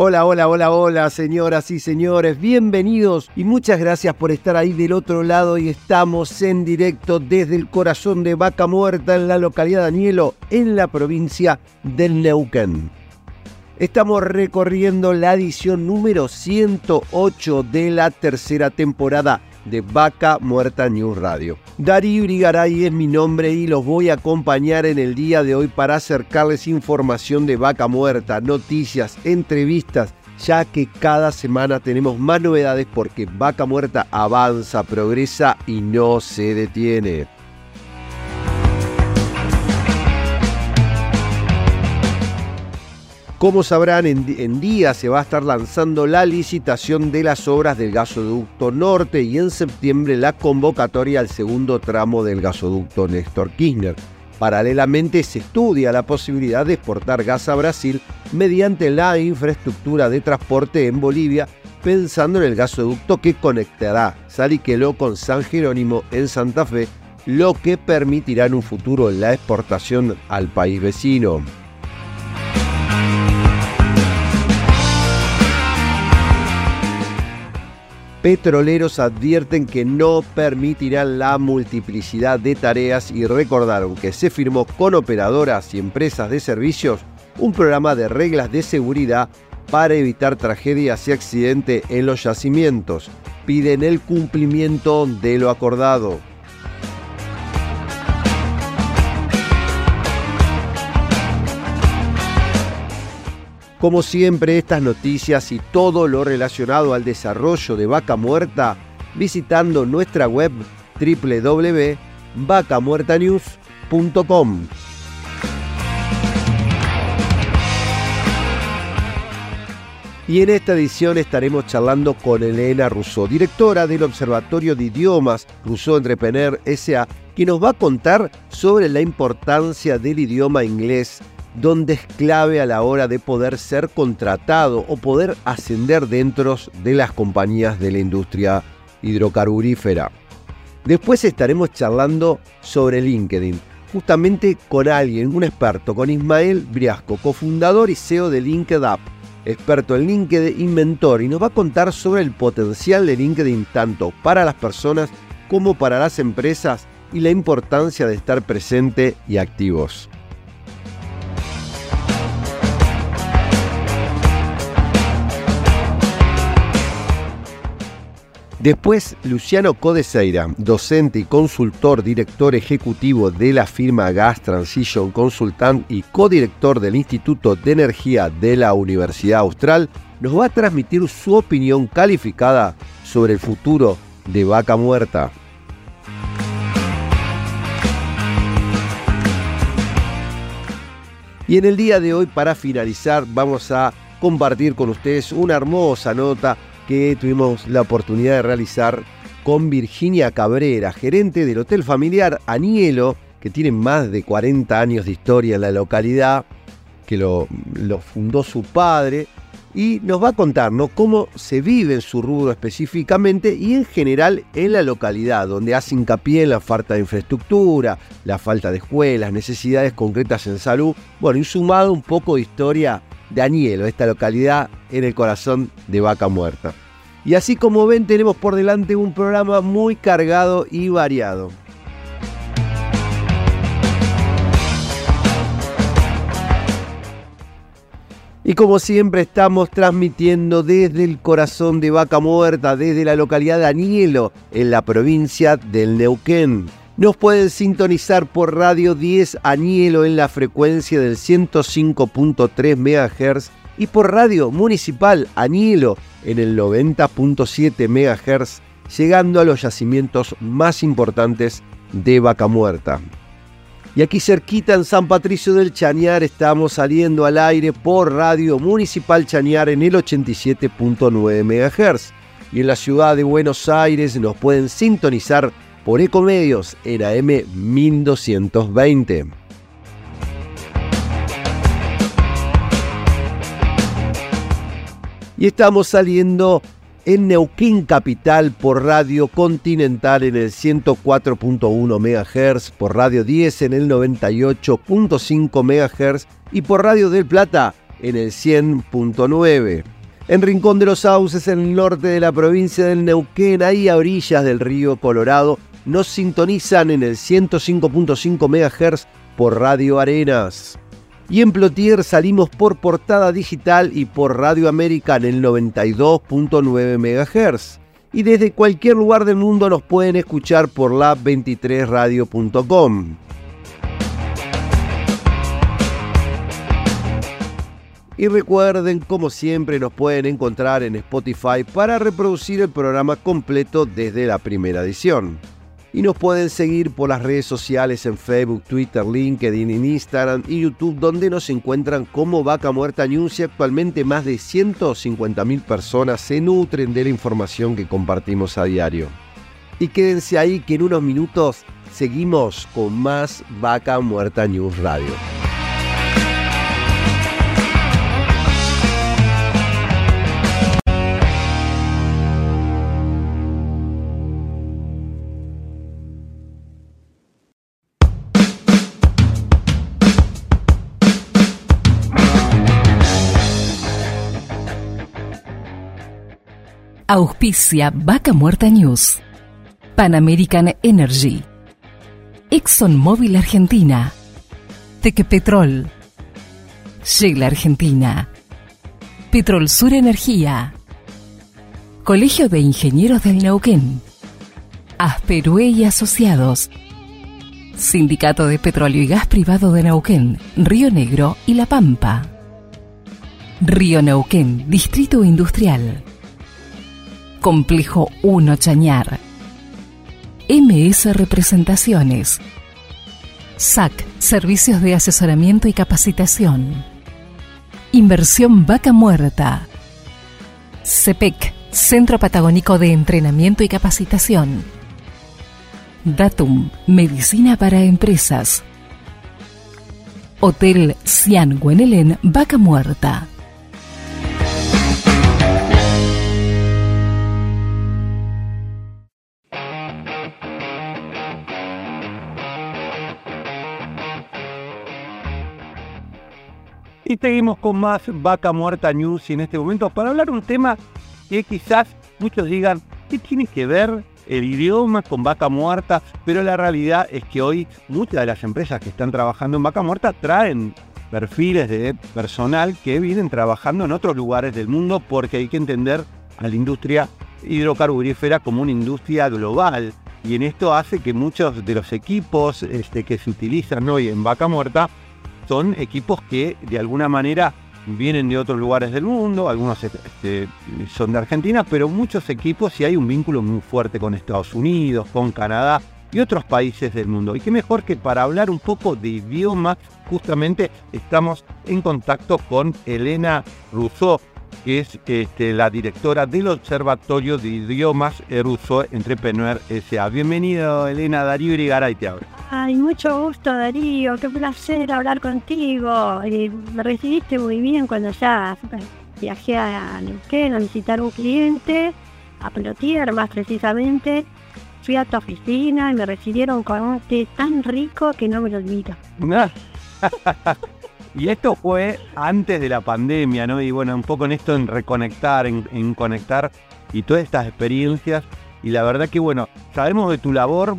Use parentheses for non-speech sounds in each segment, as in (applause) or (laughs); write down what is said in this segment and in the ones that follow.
Hola, hola, hola, hola, señoras y señores, bienvenidos y muchas gracias por estar ahí del otro lado y estamos en directo desde el corazón de Vaca Muerta en la localidad de Anielo, en la provincia del Neuquén. Estamos recorriendo la edición número 108 de la tercera temporada de Vaca Muerta News Radio. Darío Irigaray es mi nombre y los voy a acompañar en el día de hoy para acercarles información de Vaca Muerta, noticias, entrevistas, ya que cada semana tenemos más novedades porque Vaca Muerta avanza, progresa y no se detiene. Como sabrán, en, día se va a estar lanzando la licitación de las obras del gasoducto norte y en septiembre la convocatoria al segundo tramo del gasoducto Néstor Kirchner. Paralelamente se estudia la posibilidad de exportar gas a Brasil mediante la infraestructura de transporte en Bolivia, pensando en el gasoducto que conectará Saliqueló con San Jerónimo en Santa Fe, lo que permitirá en un futuro la exportación al país vecino. Petroleros advierten que no permitirán la multiplicidad de tareas y recordaron que se firmó con operadoras y empresas de servicios un programa de reglas de seguridad para evitar tragedias y accidentes en los yacimientos. Piden el cumplimiento de lo acordado. Como siempre, estas noticias y todo lo relacionado al desarrollo de Vaca Muerta visitando nuestra web www.vacamuertanews.com. Y en esta edición estaremos charlando con Elena Rousseau, directora del Observatorio de Idiomas Rousseau Entrepreneur SA, que nos va a contar sobre la importancia del idioma inglés donde es clave a la hora de poder ser contratado o poder ascender dentro de las compañías de la industria hidrocarburífera. Después estaremos charlando sobre LinkedIn, justamente con alguien, un experto, con Ismael Briasco, cofundador y CEO de LinkedUp, experto en LinkedIn y y nos va a contar sobre el potencial de LinkedIn tanto para las personas como para las empresas y la importancia de estar presente y activos. Después, Luciano Codeseira, docente y consultor, director ejecutivo de la firma Gas Transition Consultant y codirector del Instituto de Energía de la Universidad Austral, nos va a transmitir su opinión calificada sobre el futuro de Vaca Muerta. Y en el día de hoy, para finalizar, vamos a compartir con ustedes una hermosa nota que tuvimos la oportunidad de realizar con Virginia Cabrera, gerente del Hotel Familiar Anielo, que tiene más de 40 años de historia en la localidad, que lo, fundó su padre, y nos va a contar cómo se vive en su rubro específicamente y en general en la localidad, donde hace hincapié en la falta de infraestructura, la falta de escuelas, necesidades concretas en salud, bueno, y sumado un poco de historia de Anielo, esta localidad en el corazón de Vaca Muerta. Y así como ven, tenemos por delante un programa muy cargado y variado. Y como siempre estamos transmitiendo desde el corazón de Vaca Muerta, desde la localidad de Anielo, en la provincia del Neuquén. Nos pueden sintonizar por Radio 10 Anielo en la frecuencia del 105.3 MHz y por Radio Municipal Anielo en el 90.7 MHz, llegando a los yacimientos más importantes de Vaca Muerta. Y aquí cerquita en San Patricio del Chañar estamos saliendo al aire por Radio Municipal Chañar en el 87.9 MHz. Y en la ciudad de Buenos Aires nos pueden sintonizar por Ecomedios en AM 1220. Y estamos saliendo en Neuquén Capital por Radio Continental en el 104.1 MHz, por Radio 10 en el 98.5 MHz y por Radio del Plata en el 100.9. En Rincón de los Sauces, en el norte de la provincia del Neuquén, ahí a orillas del río Colorado, nos sintonizan en el 105.5 MHz por Radio Arenas. Y en Plotier salimos por portada digital y por Radio América en el 92.9 MHz. Y desde cualquier lugar del mundo nos pueden escuchar por la 23radio.com. Y recuerden, como siempre, nos pueden encontrar en Spotify para reproducir el programa completo desde la primera edición y nos pueden seguir por las redes sociales en Facebook, Twitter, LinkedIn, Instagram y YouTube, donde nos encuentran como Vaca Muerta News y actualmente más de 150.000 personas se nutren de la información que compartimos a diario. Y quédense ahí que en unos minutos seguimos con más Vaca Muerta News Radio. Auspicia Vaca Muerta News. Pan American Energy. ExxonMobil Argentina. Tequepetrol. Shell Argentina. Petrol Sur Energía. Colegio de Ingenieros del Neuquén. Asperue y Asociados. Sindicato de Petróleo y Gas Privado de Neuquén, Río Negro y La Pampa. Río Neuquén, Distrito Industrial. Complejo 1 Chañar. MS Representaciones. SAC, Servicios de Asesoramiento y Capacitación. Inversión Vaca Muerta. CEPEC, Centro Patagónico de Entrenamiento y Capacitación. Datum, Medicina para Empresas. Hotel Cian Guenelén, Vaca Muerta. Y seguimos con más Vaca Muerta News y en este momento para hablar un tema que quizás muchos digan, ¿qué tiene que ver el idioma con Vaca Muerta? Pero la realidad es que hoy muchas de las empresas que están trabajando en Vaca Muerta traen perfiles de personal que vienen trabajando en otros lugares del mundo porque hay que entender a la industria hidrocarburífera como una industria global. Y en esto hace que muchos de los equipos este, que se utilizan hoy en Vaca Muerta son equipos que de alguna manera vienen de otros lugares del mundo, algunos este, son de Argentina, pero muchos equipos y hay un vínculo muy fuerte con Estados Unidos, con Canadá y otros países del mundo. Y qué mejor que para hablar un poco de idioma, justamente estamos en contacto con Elena Rousseau, que es este, la directora del Observatorio de Idiomas Ruso Entrepreneur S.A. Bienvenido, Elena Darío Irigaray te habla. Ay, mucho gusto, Darío. Qué placer hablar contigo. Eh, me recibiste muy bien cuando ya viajé a Neuquén a visitar un cliente, a Plotier más precisamente. Fui a tu oficina y me recibieron con un té tan rico que no me lo olvido. (laughs) y esto fue antes de la pandemia, ¿no? Y bueno, un poco en esto, en reconectar, en, en conectar y todas estas experiencias. Y la verdad que, bueno, sabemos de tu labor,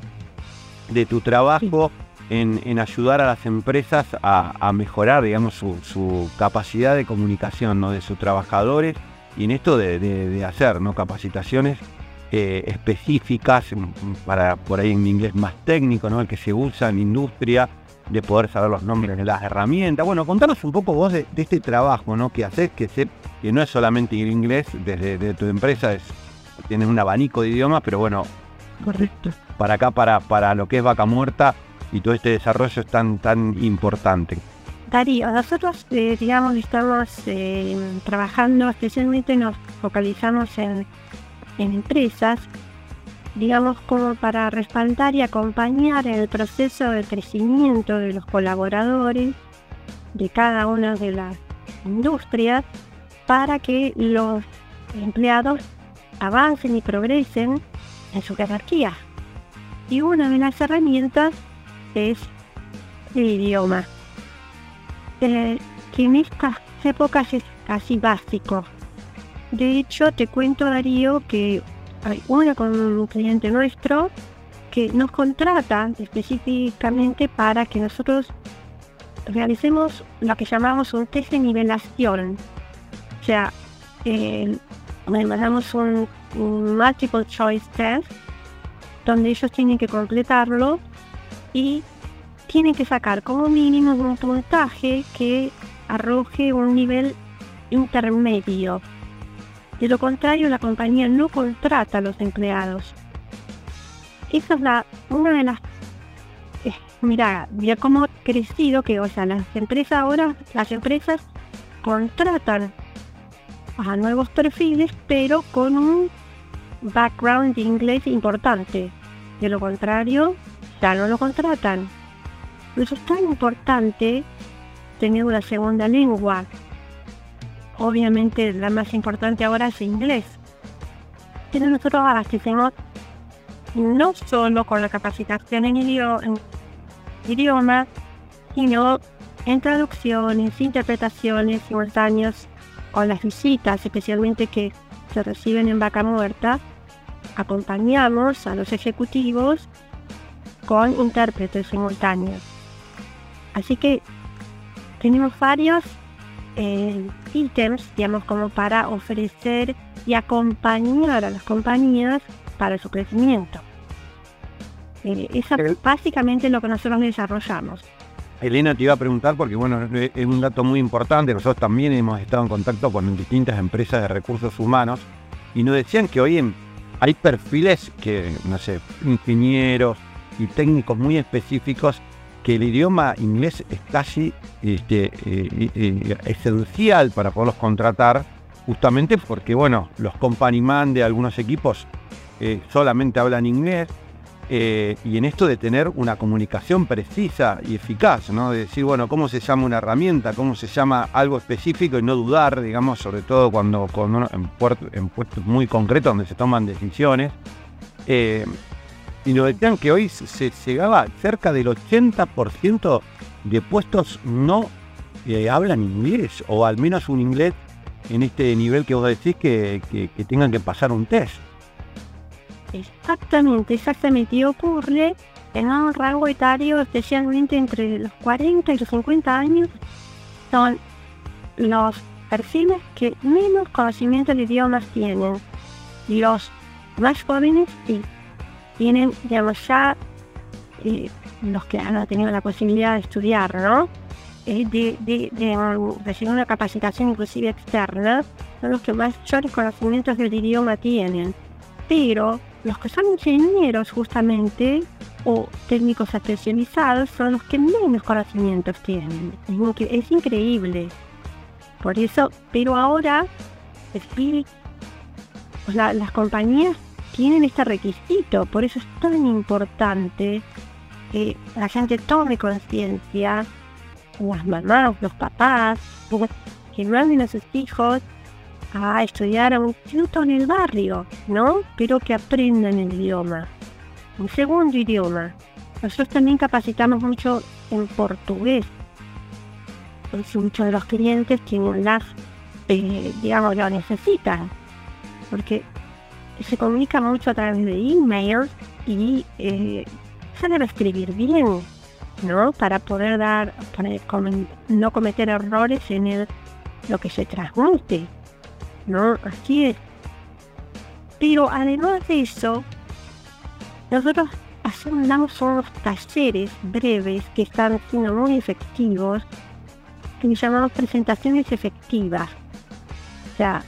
de tu trabajo en, ayudar a las empresas a, mejorar, digamos, su, capacidad de comunicación, ¿no? De sus trabajadores y en esto de, hacer, ¿no? Capacitaciones eh, específicas para, por ahí en inglés más técnico, ¿no? El que se usa en industria, de poder saber los nombres de las herramientas. Bueno, contanos un poco vos de, este trabajo, ¿no? Que haces, que, sé, que no es solamente en inglés, desde tu empresa es, tienes un abanico de idiomas, pero bueno, Correcto. Para acá, para, para lo que es Vaca Muerta, y todo este desarrollo es tan, tan importante. Darío, nosotros, eh, digamos, estamos eh, trabajando, especialmente nos focalizamos en, en empresas, digamos, como para respaldar y acompañar el proceso de crecimiento de los colaboradores de cada una de las industrias para que los empleados avancen y progresen en su jerarquía. Y una de las herramientas es el idioma, que en estas épocas es casi básico. De hecho, te cuento, Darío, que hay una con un cliente nuestro que nos contrata específicamente para que nosotros realicemos lo que llamamos un test de nivelación. O sea, eh, mandamos un, un multiple choice test donde ellos tienen que completarlo y tienen que sacar como mínimo un puntaje que arroje un nivel intermedio. De lo contrario, la compañía no contrata a los empleados. Esa es la, una de las... Eh, mira, mira cómo ha crecido que, o sea, las empresas ahora, las empresas contratan a nuevos perfiles, pero con un background de inglés importante. De lo contrario, ya no lo contratan. Por eso es tan importante tener una segunda lengua obviamente la más importante ahora es inglés. Pero nosotros abastecemos no solo con la capacitación en, idioma, sino en traducciones, interpretaciones simultáneas con las visitas, especialmente que se reciben en vaca muerta, acompañamos a los ejecutivos con intérpretes simultáneos. Así que tenemos varios eh, ítems, digamos, como para ofrecer y acompañar a las compañías para su crecimiento. Eh, es básicamente lo que nosotros desarrollamos. Elena te iba a preguntar porque bueno, es un dato muy importante, nosotros también hemos estado en contacto con distintas empresas de recursos humanos y nos decían que hoy hay perfiles que, no sé, ingenieros y técnicos muy específicos que el idioma inglés es casi este, eh, eh, esencial para poderlos contratar, justamente porque, bueno, los company man de algunos equipos eh, solamente hablan inglés, y en esto de tener una comunicación precisa y eficaz, ¿no? De decir, bueno, cómo se llama una herramienta, cómo se llama algo específico y no dudar, digamos, sobre todo cuando, en, puestos muy concretos donde se toman decisiones y nos decían que hoy se llegaba cerca del 80% de puestos no eh, hablan inglés, o al menos un inglés en este nivel que vos decís que, tengan que pasar un test. Exactamente, exactamente. Y ocurre en un rango etario, especialmente entre los 40 y los 50 años, son los perfiles que menos conocimiento de idiomas tienen. Los más jóvenes y tienen, digamos, ya eh, los que han tenido la posibilidad de estudiar, ¿no? Eh, de, de, recibir una capacitación inclusive externa, son los que mayores conocimientos del idioma tienen. Pero los que son ingenieros justamente o técnicos especializados son los que menos conocimientos tienen. Es, increíble. Por eso, pero ahora, es las compañías tienen este requisito, por eso es tan importante que la gente tome conciencia, las mamás, los papás, que manden a sus hijos a estudiar a un instituto en el barrio, ¿no? Pero que aprendan el idioma, un segundo idioma. Nosotros también capacitamos mucho en portugués. Pues muchos de los clientes tienen las, eh, digamos, lo necesitan. Porque se comunica mucho a través de emails y eh, se debe escribir bien, ¿no? Para poder dar, para no cometer errores en el, lo que se transmite, ¿no? Así es. Pero además de eso, nosotros hacemos, unos talleres breves que están siendo muy efectivos, que llamamos presentaciones efectivas. O sea,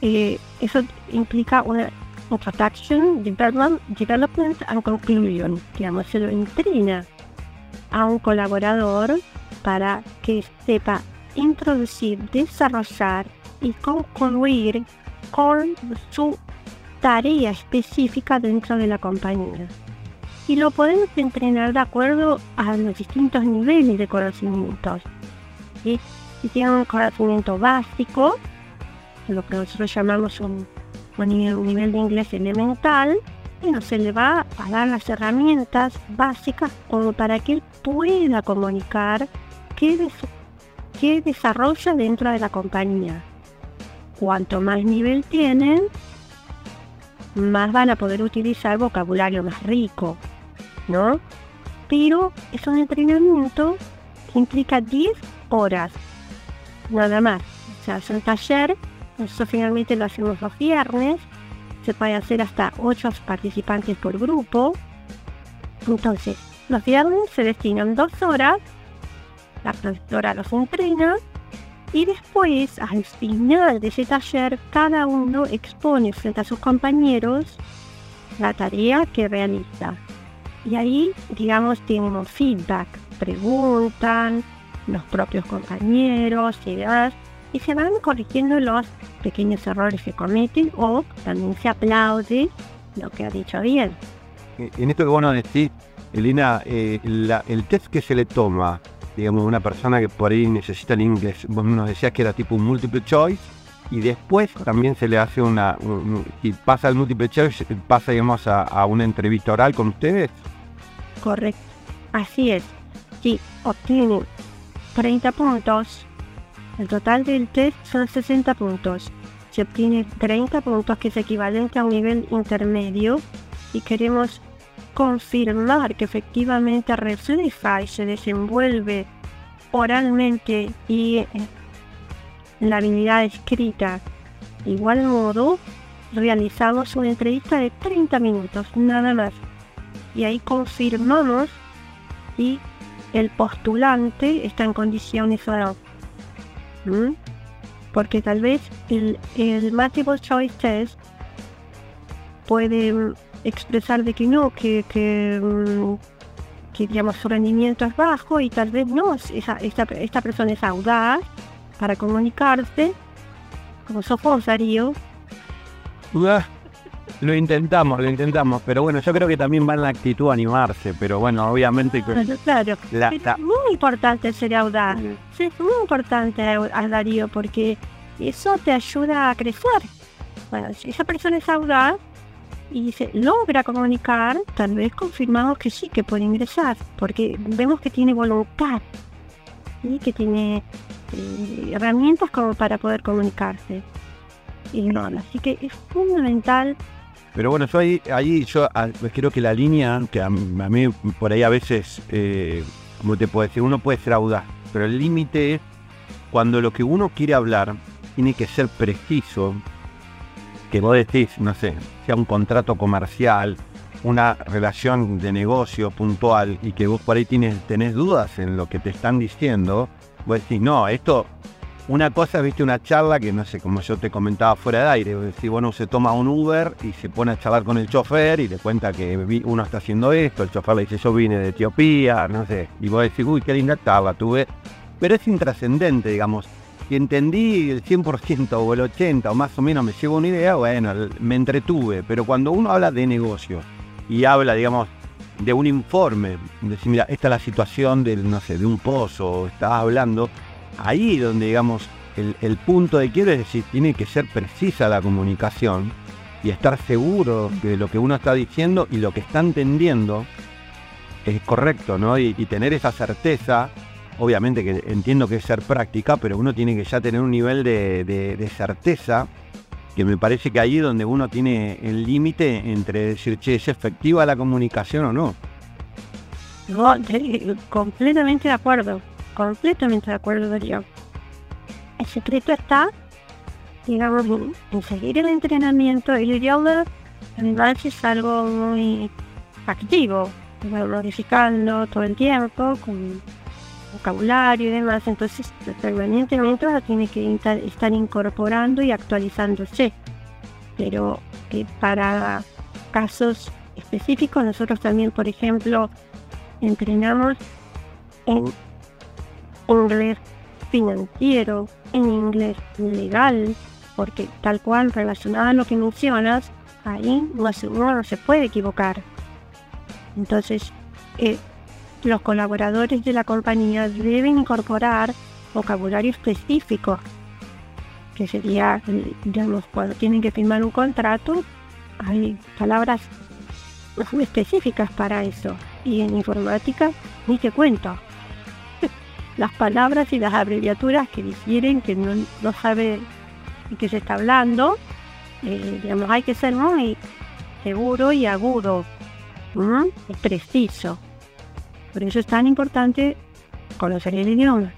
eh, eso implica una introduction, development, development and conclusion, digamos, se lo entrena a un colaborador para que sepa introducir, desarrollar y concluir con su tarea específica dentro de la compañía. Y lo podemos entrenar de acuerdo a los distintos niveles de conocimientos. Si tiene un conocimiento básico, lo que nosotros llamamos un, nivel de inglés elemental, no se le va a dar las herramientas básicas como para que él pueda comunicar qué, qué desarrolla dentro de la compañía. Cuanto más nivel tienen, más van a poder utilizar vocabulario más rico, ¿no? Pero es un entrenamiento que implica 10 horas, nada más. O sea, es un taller, eso finalmente lo hacemos los viernes, se puede hacer hasta 8 participantes por grupo. Entonces, los viernes se destinan dos horas, la profesora los entrena y después, al final de ese taller, cada uno expone frente a sus compañeros la tarea que realiza. Y ahí, digamos, tenemos feedback, preguntan los propios compañeros y demás y se van corrigiendo los pequeños errores que cometen o también se aplaude lo que ha dicho bien. En esto que vos nos decís, Elena, eh, el test que se le toma, digamos, una persona que por ahí necesita el inglés, vos nos decías que era tipo un multiple choice, y después también se le hace una, y pasa el multiple choice, pasa, digamos, a, a una entrevista oral con ustedes. Correcto, así es. Si obtiene 30 puntos el total del test son 60 puntos. Se obtiene 30 puntos que es equivalente a un nivel intermedio y queremos confirmar que efectivamente refleja y se desenvuelve oralmente y en la habilidad escrita. De igual modo, realizamos una entrevista de 30 minutos, nada más. Y ahí confirmamos si el postulante está en condiciones o no. Porque tal vez el, el multiple choice test puede mm, expresar de que no, que, mm, que digamos su rendimiento es bajo y tal vez no, esa, esta, esta persona es audaz para comunicarse, como sos Darío. Lo intentamos, lo intentamos, pero bueno, yo creo que también va en la actitud a animarse, pero bueno, obviamente... Claro, claro. es muy importante ser audaz, es muy importante a Darío, porque eso te ayuda a crecer. Bueno, si esa persona es audaz y se logra comunicar, tal vez confirmamos que sí, que puede ingresar, porque vemos que tiene voluntad, y que tiene eh, herramientas como para poder comunicarse. Y no, así que es fundamental pero bueno, yo ahí, yo ah, creo que la línea, que a, mí por ahí a veces, eh, como te puedo decir, uno puede ser audaz, pero el límite es cuando lo que uno quiere hablar tiene que ser preciso, que vos decís, no sé, sea un contrato comercial, una relación de negocio puntual y que vos por ahí tienes, tenés dudas en lo que te están diciendo, vos decís, no, esto una cosa, viste, una charla que no sé, como yo te comentaba fuera de aire, si bueno, se toma un Uber y se pone a charlar con el chofer y le cuenta que uno está haciendo esto, el chofer le dice yo vine de Etiopía, no sé, y vos decís, uy, qué linda charla tuve, pero es intrascendente, digamos. Si entendí el 100% o el 80% o más o menos me llevo una idea, bueno, me entretuve, pero cuando uno habla de negocio y habla, digamos, de un informe, decir, mira, esta es la situación del, no sé, de un pozo, estás hablando, ahí donde, digamos, el, punto de quiero es decir, tiene que ser precisa la comunicación y estar seguro de lo que uno está diciendo y lo que está entendiendo es correcto, ¿no? Y, tener esa certeza, obviamente que entiendo que es ser práctica, pero uno tiene que ya tener un nivel de, certeza que me parece que ahí es donde uno tiene el límite entre decir, che, ¿es efectiva la comunicación o no? No, completamente de acuerdo completamente de acuerdo, Darío. El secreto está, digamos, en seguir el entrenamiento. El idioma, además, es algo muy activo, modificando todo el tiempo, con vocabulario y demás. Entonces, permanentemente tiene que estar incorporando y actualizándose. Pero eh, para casos específicos, nosotros también, por ejemplo, entrenamos en inglés financiero, en inglés legal, porque tal cual relacionado a lo que mencionas, ahí uno no se puede equivocar. Entonces, eh, los colaboradores de la compañía deben incorporar vocabulario específico, que sería, digamos, cuando tienen que firmar un contrato, hay palabras específicas para eso. Y en informática, ni te cuento. Las palabras y las abreviaturas que difieren, que no, no sabe de qué se está hablando, eh, digamos, hay que ser muy seguro y agudo, y preciso. Por eso es tan importante conocer el idioma.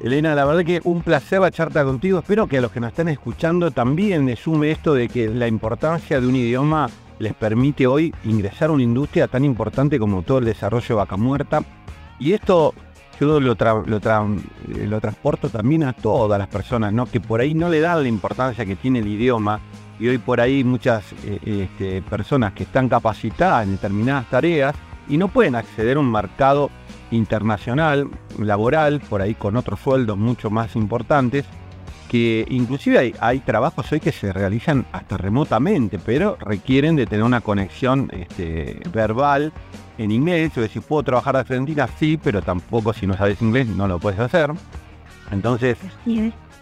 Elena, la verdad que un placer la charla contigo. Espero que a los que nos están escuchando también les sume esto de que la importancia de un idioma les permite hoy ingresar a una industria tan importante como todo el desarrollo de vaca muerta. Y esto yo lo, transporto también a todas las personas, ¿no? que por ahí no le dan la importancia que tiene el idioma. Y hoy por ahí muchas eh, este, personas que están capacitadas en determinadas tareas y no pueden acceder a un mercado internacional, laboral, por ahí con otros sueldos mucho más importantes, que inclusive hay, trabajos hoy que se realizan hasta remotamente, pero requieren de tener una conexión este, verbal en inglés. O decir, puedo trabajar de Argentina, sí, pero tampoco si no sabes inglés no lo puedes hacer. Entonces,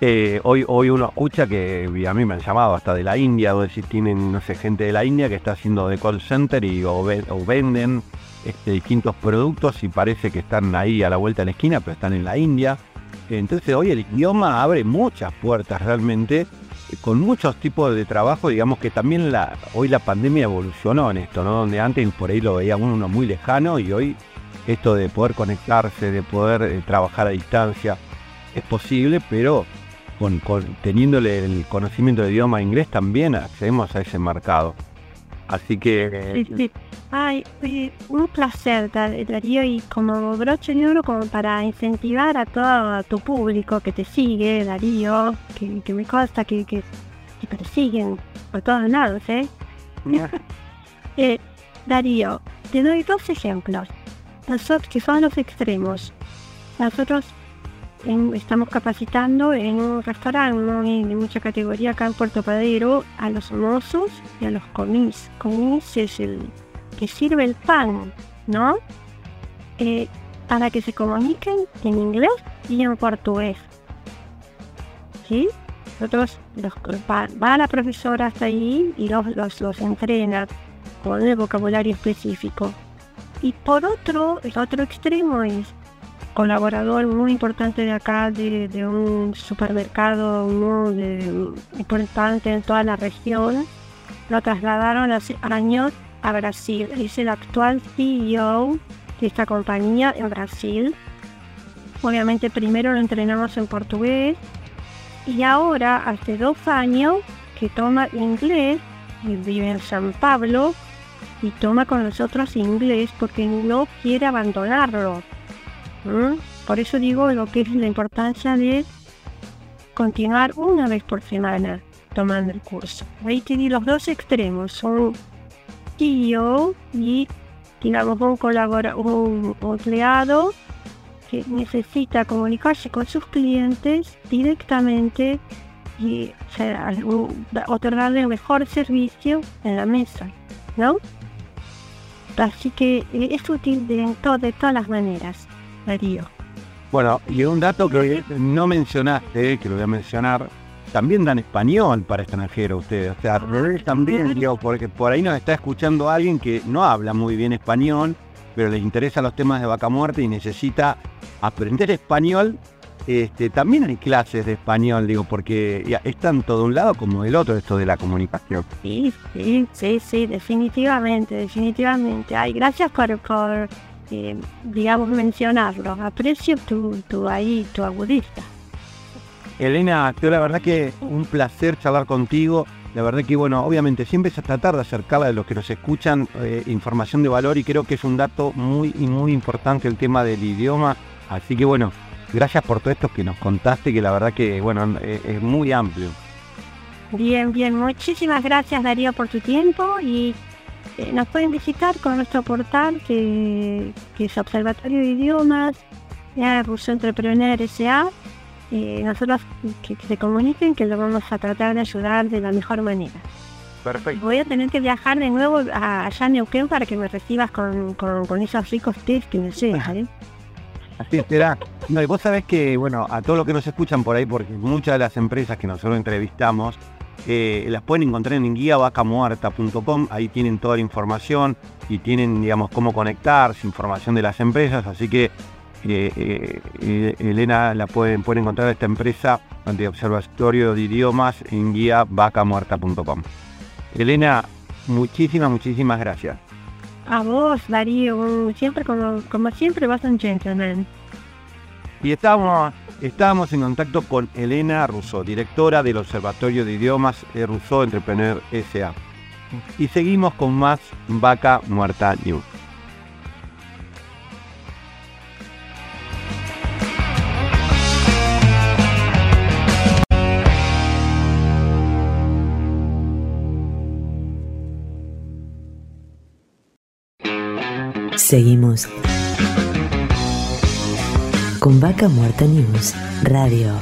eh, hoy, hoy uno escucha que a mí me han llamado hasta de la India, o decir, tienen, no sé, gente de la India que está haciendo de call center y o, venden este, distintos productos y parece que están ahí a la vuelta de la esquina, pero están en la India. Entonces hoy el idioma abre muchas puertas realmente, con muchos tipos de trabajo, digamos que también hoy la pandemia evolucionó en esto, ¿no? Donde antes por ahí lo veía uno muy lejano y hoy esto de poder conectarse, de poder eh, trabajar a distancia, es posible, pero con, teniéndole el conocimiento del idioma inglés también accedemos a ese mercado. Así que... Ay, un placer, Darío, y como broche de oro, como para incentivar a todo tu público que te sigue, Darío, que, me consta que, que, que, persiguen por todos lados, ¿eh? (laughs) ¿eh? Darío, te doy dos ejemplos, nosotros que son los extremos. Nosotros estamos capacitando en un restaurante de mucha categoría acá en Puerto Padero a los mozos y a los comis. Comis es el que sirve el pan, ¿no? Eh, para que se comuniquen en inglés y en portugués. ¿Sí? Nosotros los, va, la profesora hasta ahí y los, los, los entrena con el vocabulario específico. Y por otro, el otro extremo es colaborador muy importante de acá, de, un supermercado muy importante en toda la región. Lo trasladaron hace años a Brasil. Es el actual CEO de esta compañía en Brasil. Obviamente primero lo entrenamos en portugués y ahora hace dos años que toma inglés vive en San Pablo y toma con nosotros inglés porque no quiere abandonarlo. ¿Mm? Por eso digo lo que es la importancia de continuar una vez por semana tomando el curso. Ahí te di los dos extremos, son CEO y digamos un colaborador, empleado que necesita comunicarse con sus clientes directamente y otorgarle el mejor servicio en la mesa, ¿no? Así que eh, es útil de todas las maneras, Darío. Bueno, y un dato que no mencionaste, que lo voy a mencionar, también dan español para extranjeros ustedes. O sea, también, digo, porque por ahí nos está escuchando alguien que no habla muy bien español, pero les interesan los temas de vaca muerte y necesita aprender español. Este, también hay clases de español, digo, porque es tanto de un lado como del otro esto de la comunicación. Sí, sí, sí, sí, definitivamente, definitivamente. Ay, gracias por, por eh, digamos, mencionarlo. Aprecio tu, tu ahí, tu agudista. Elena, yo la verdad que un placer charlar contigo. La verdad que, bueno, obviamente siempre es tratar de acercarla a los que nos escuchan eh, información de valor y creo que es un dato muy, muy importante el tema del idioma. Así que, bueno, gracias por todo esto que nos contaste, que la verdad que, bueno, es, muy amplio. Bien, bien, muchísimas gracias Darío por tu tiempo y eh, nos pueden visitar con nuestro portal que, que es Observatorio de Idiomas sociedad Russo Entrepreneur S.A., eh, nosotros que, se comuniquen que lo vamos a tratar de ayudar de la mejor manera. Perfecto. Voy a tener que viajar de nuevo a, allá a Neuquén para que me recibas con, con, esos ricos tés que me llegan. ¿eh? (laughs) Así será. No, y vos sabés que, bueno, a todos los que nos escuchan por ahí, porque muchas de las empresas que nosotros entrevistamos, eh, las pueden encontrar en guiavacamuerta.com, ahí tienen toda la información y tienen, digamos, cómo conectarse, información de las empresas, así que eh, eh, Elena la pueden, pueden encontrar esta empresa ante Observatorio de Idiomas en guiavacamuerta.com. Elena, muchísimas, muchísimas gracias. A vos, Darío, siempre como, como siempre vas un gentleman. Y estamos, estamos en contacto con Elena Rousseau, directora del Observatorio de Idiomas Rousseau Entrepreneur SA. Y seguimos con más Vaca Muerta News. Seguimos con Vaca Muerta News Radio.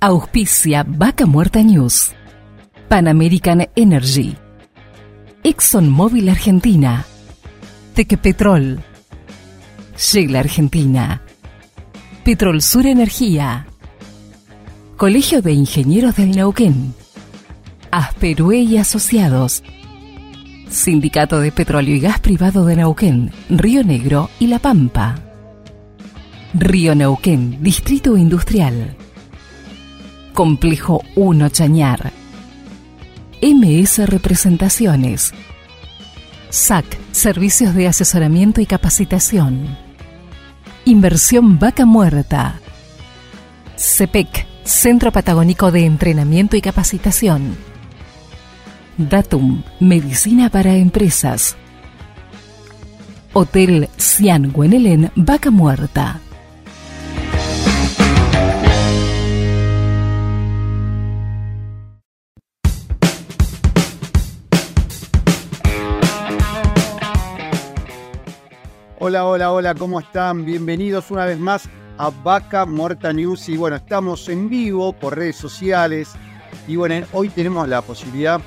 Auspicia Vaca Muerta News. Pan American Energy. ExxonMobil Argentina. Tequepetrol. Shell Argentina. Petrol Sur Energía. Colegio de Ingenieros del Neuquén. Asperue y Asociados. Sindicato de Petróleo y Gas Privado de Neuquén, Río Negro y La Pampa. Río Neuquén, Distrito Industrial. Complejo 1 Chañar. MS Representaciones. SAC, Servicios de Asesoramiento y Capacitación. Inversión Vaca Muerta. CEPEC, Centro Patagónico de Entrenamiento y Capacitación. Datum, Medicina para Empresas. Hotel Cian Guenelén, Vaca Muerta. Hola, hola, hola, ¿cómo están? Bienvenidos una vez más a Vaca Muerta News. Y bueno, estamos en vivo por redes sociales. Y bueno, hoy tenemos la posibilidad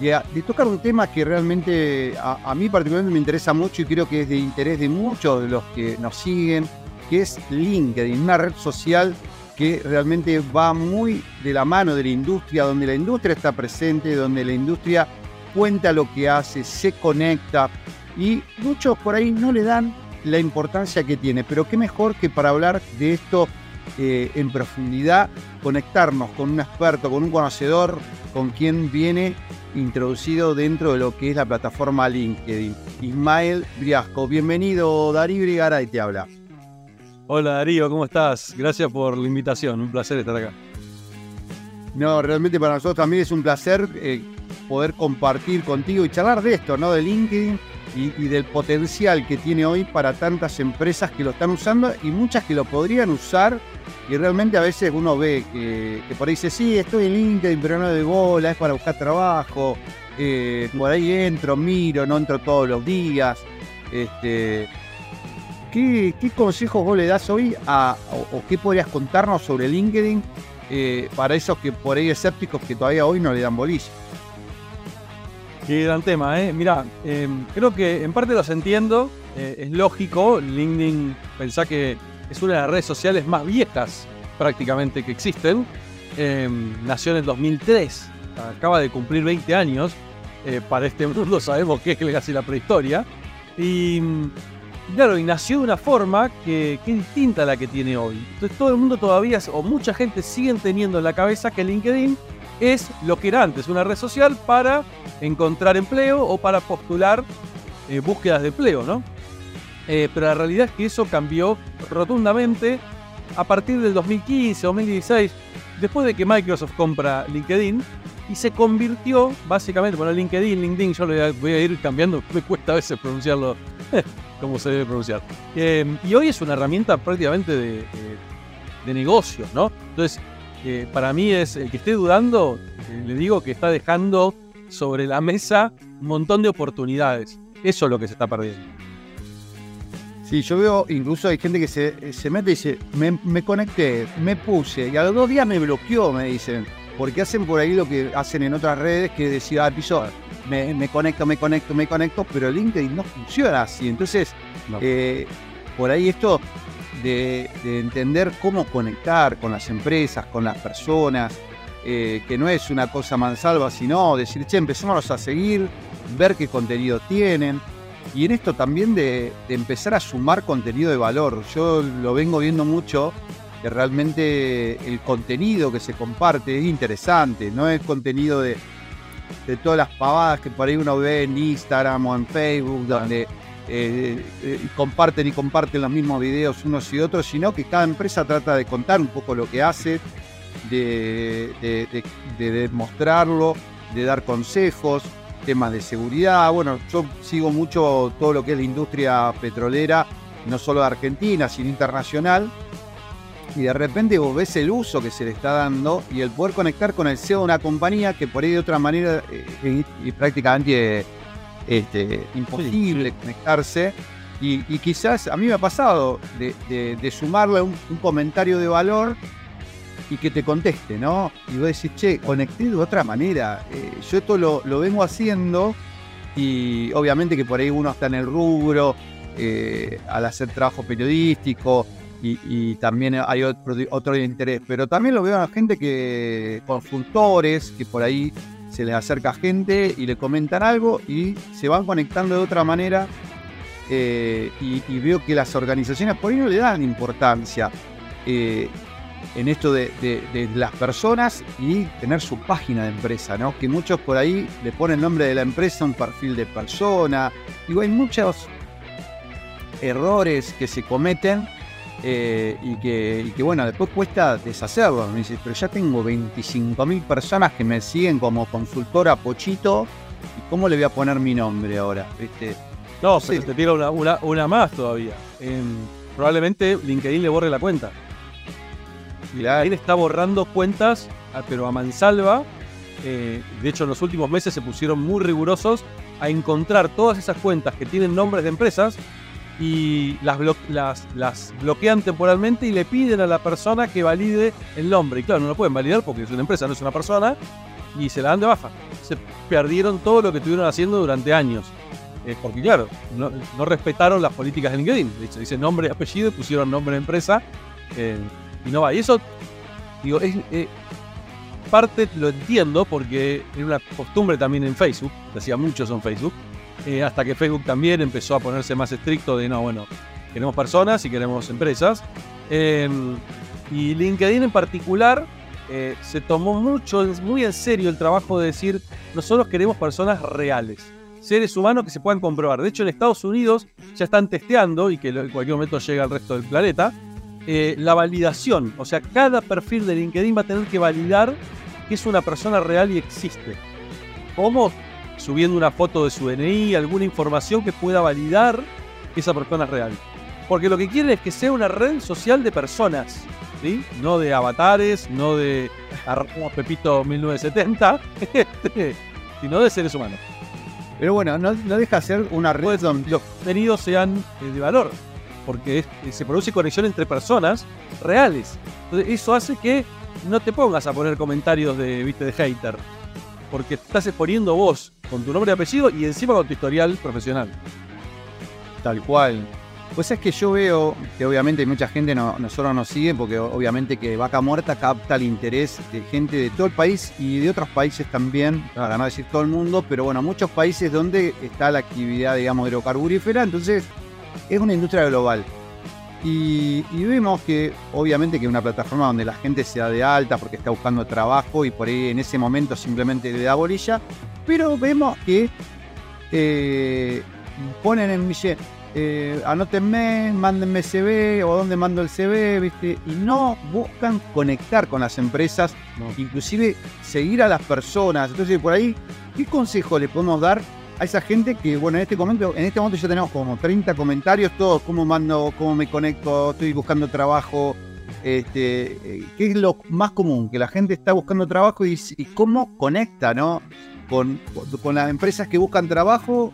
de, tocar un tema que realmente a, mí particularmente me interesa mucho y creo que es de interés de muchos de los que nos siguen, que es LinkedIn, una red social que realmente va muy de la mano de la industria, donde la industria está presente, donde la industria cuenta lo que hace, se conecta y muchos por ahí no le dan la importancia que tiene. Pero qué mejor que para hablar de esto eh, en profundidad, conectarnos con un experto, con un conocedor, con quien viene introducido dentro de lo que es la plataforma LinkedIn. Ismael Briasco, bienvenido, Darío Brigaray te habla. Hola Darío, ¿cómo estás? Gracias por la invitación, un placer estar acá. No, realmente para nosotros también es un placer eh, poder compartir contigo y charlar de esto, ¿no? De LinkedIn y, del potencial que tiene hoy para tantas empresas que lo están usando y muchas que lo podrían usar. Y realmente a veces uno ve que, por ahí dice, sí, estoy en LinkedIn, pero no de bola, es para buscar trabajo. Eh, por ahí entro, miro, no entro todos los días. Este, ¿qué, consejos vos le das hoy o, qué podrías contarnos sobre LinkedIn eh, para esos que por ahí escépticos que todavía hoy no le dan bolilla? Qué gran tema, ¿eh? Mira, em, creo que en parte los entiendo, eh, es lógico, LinkedIn pensá que es una de las redes sociales más viejas prácticamente que existen, em, nació en el 2003, acaba de cumplir 20 años, eh, para este mundo sabemos que es casi la prehistoria, y claro, y nació de una forma que, que, es distinta a la que tiene hoy. Entonces todo el mundo todavía, o mucha gente siguen teniendo en la cabeza que LinkedIn es lo que era antes, una red social para encontrar empleo o para postular eh, búsquedas de empleo, ¿no? Eh, pero la realidad es que eso cambió rotundamente a partir del 2015, 2016, después de que Microsoft compra LinkedIn y se convirtió básicamente, bueno, LinkedIn, LinkedIn, yo lo voy a ir cambiando, (laughs) me cuesta a veces pronunciarlo (laughs) como se debe pronunciar. Eh, y hoy es una herramienta prácticamente de, de negocios, ¿no? Entonces, eh, para mí es, el que esté dudando, eh, le digo que está dejando sobre la mesa un montón de oportunidades. Eso es lo que se está perdiendo. Sí, yo veo, incluso hay gente que se, se mete y dice, me, me conecté, me puse, y a los dos días me bloqueó, me dicen. Porque hacen por ahí lo que hacen en otras redes, que decía, ah, piso, me, me conecto, me conecto, me conecto, pero LinkedIn no funciona así. Entonces, No. eh, por ahí esto de, de entender cómo conectar con las empresas, con las personas, eh, que no es una cosa mansalva, sino decir, che, empecémonos a seguir, ver qué contenido tienen. Y en esto también de, de empezar a sumar contenido de valor. Yo lo vengo viendo mucho, que realmente el contenido que se comparte es interesante, no es contenido de, de todas las pavadas que por ahí uno ve en Instagram o en Facebook, donde eh, eh, comparten y comparten los mismos videos unos y otros, sino que cada empresa trata de contar un poco lo que hace, de, de- de- de demostrarlo, de dar consejos, temas de seguridad. Bueno, yo sigo mucho todo lo que es la industria petrolera, no solo de Argentina, sino internacional. Y de repente vos ves el uso que se le está dando y el poder conectar con el CEO de una compañía que por ahí de otra manera eh, y, y prácticamente eh, este, imposible conectarse. Y, y quizás a mí me ha pasado de, de- de sumarle un, un comentario de valor y que te conteste, ¿no? Y vos decís, che, conecté de otra manera. Eh, yo esto lo, lo vengo haciendo y obviamente que por ahí uno está en el rubro eh, al hacer trabajo periodístico y, y también hay otro, otro interés, pero también lo veo a la gente que, consultores, que por ahí se les acerca gente y le comentan algo y se van conectando de otra manera eh, y, veo que las organizaciones por ahí no le dan importancia eh, en esto de las personas y tener su página de empresa, ¿no? Que muchos por ahí le ponen el nombre de la empresa, un perfil de persona. Digo, hay muchos errores que se cometen eh, y, que, y que, bueno, después cuesta deshacerlos. Me dice, pero ya tengo 25.000 personas que me siguen como consultora Pochito. ¿Y cómo le voy a poner mi nombre ahora? ¿Viste? No, Sí. te tira una, una, una más todavía. Em, probablemente LinkedIn le borre la cuenta. LinkedIn está borrando cuentas, ah, pero a mansalva. Eh, de hecho, en los últimos meses se pusieron muy rigurosos a encontrar todas esas cuentas que tienen nombres de empresas y las, blo- las, bloquean temporalmente y le piden a la persona que valide el nombre. Y claro, no lo pueden validar porque es una empresa, no es una persona, y se la dan de baja. Se perdieron todo lo que estuvieron haciendo durante años. Eh, porque claro, no, respetaron las políticas de LinkedIn. De hecho, dice nombre apellido pusieron nombre de empresa eh, y no va. Y eso, digo, es eh, parte lo entiendo porque era una costumbre también en Facebook, se hacía mucho eso en Facebook, eh, hasta que Facebook también empezó a ponerse más estricto de no, bueno, queremos personas y queremos empresas. Eh, y LinkedIn en particular eh, se tomó mucho, muy en serio el trabajo de decir, nosotros queremos personas reales seres humanos que se puedan comprobar. De hecho, en Estados Unidos ya están testeando, y que en cualquier momento llega al resto del planeta, eh, la validación. O sea, cada perfil de LinkedIn va a tener que validar que es una persona real y existe. ¿Cómo? Subiendo una foto de su DNI, alguna información que pueda validar que esa persona es real. Porque lo que quieren es que sea una red social de personas, ¿sí? No de avatares, no de arroba Pepito 1970, (laughs) este, sino de seres humanos. Pero bueno, no, no deja de ser una red Pues, donde los contenidos sean eh, de valor, porque es- eh, se produce conexión entre personas reales. Entonces, eso hace que no te pongas a poner comentarios de, ¿viste, de hater, porque estás exponiendo vos con tu nombre y apellido y encima con tu historial profesional. Tal cual. Pues es que yo veo que obviamente mucha gente no, nosotros nos sigue porque obviamente que Vaca Muerta capta el interés de gente de todo el país y de otros países también, para no decir todo el mundo, pero bueno, muchos países donde está la actividad, digamos, hidrocarburífera, entonces es una industria global. Y, y vemos que obviamente que es una plataforma donde la gente se da de alta porque está buscando trabajo y por ahí en ese momento simplemente le da bolilla, pero vemos que eh, ponen en dice, eh, anótenme, mándenme CV o dónde mando el CV, ¿viste? Y no buscan conectar con las empresas, inclusive seguir a las personas. Entonces, por ahí, ¿qué consejo le podemos dar a esa gente que, bueno, en este momento, en este momento ya tenemos como 30 comentarios, todos, cómo mando, cómo me conecto, estoy buscando trabajo, este, eh, ¿qué es lo más común? Que la gente está buscando trabajo y, cómo conecta, ¿no? Con, con las empresas que buscan trabajo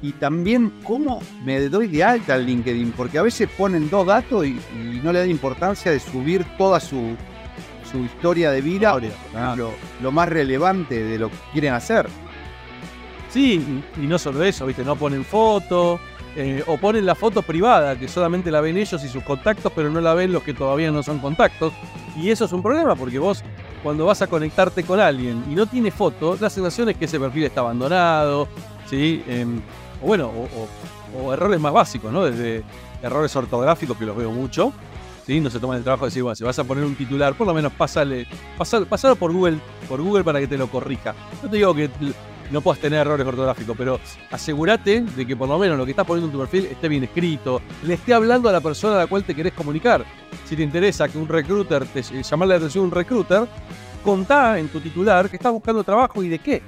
y también cómo me doy de alta al LinkedIn, porque a veces ponen dos datos y, no le dan importancia de subir toda su, su historia de vida, lo más relevante de lo que quieren hacer. Sí, y, no solo eso, ¿viste? No ponen foto, eh, o ponen la foto privada, que solamente la ven ellos y sus contactos, pero no la ven los que todavía no son contactos. Y eso es un problema, porque vos, cuando vas a conectarte con alguien y no tiene foto, la sensación es que ese perfil está abandonado, ¿sí? Em, o bueno, o, errores más básicos, ¿no? Desde errores ortográficos, que los veo mucho, ¿sí? No se toman el trabajo de decir, bueno, si vas a poner un titular, por lo menos pásale, pasalo por Google, por Google para que te lo corrija. No te digo que no puedas tener errores ortográficos, pero asegúrate de que por lo menos lo que estás poniendo en tu perfil esté bien escrito, le esté hablando a la persona a la cual te querés comunicar. Si te interesa que un recruiter, te, eh, la atención a un recruiter, contá en tu titular que estás buscando trabajo y de qué.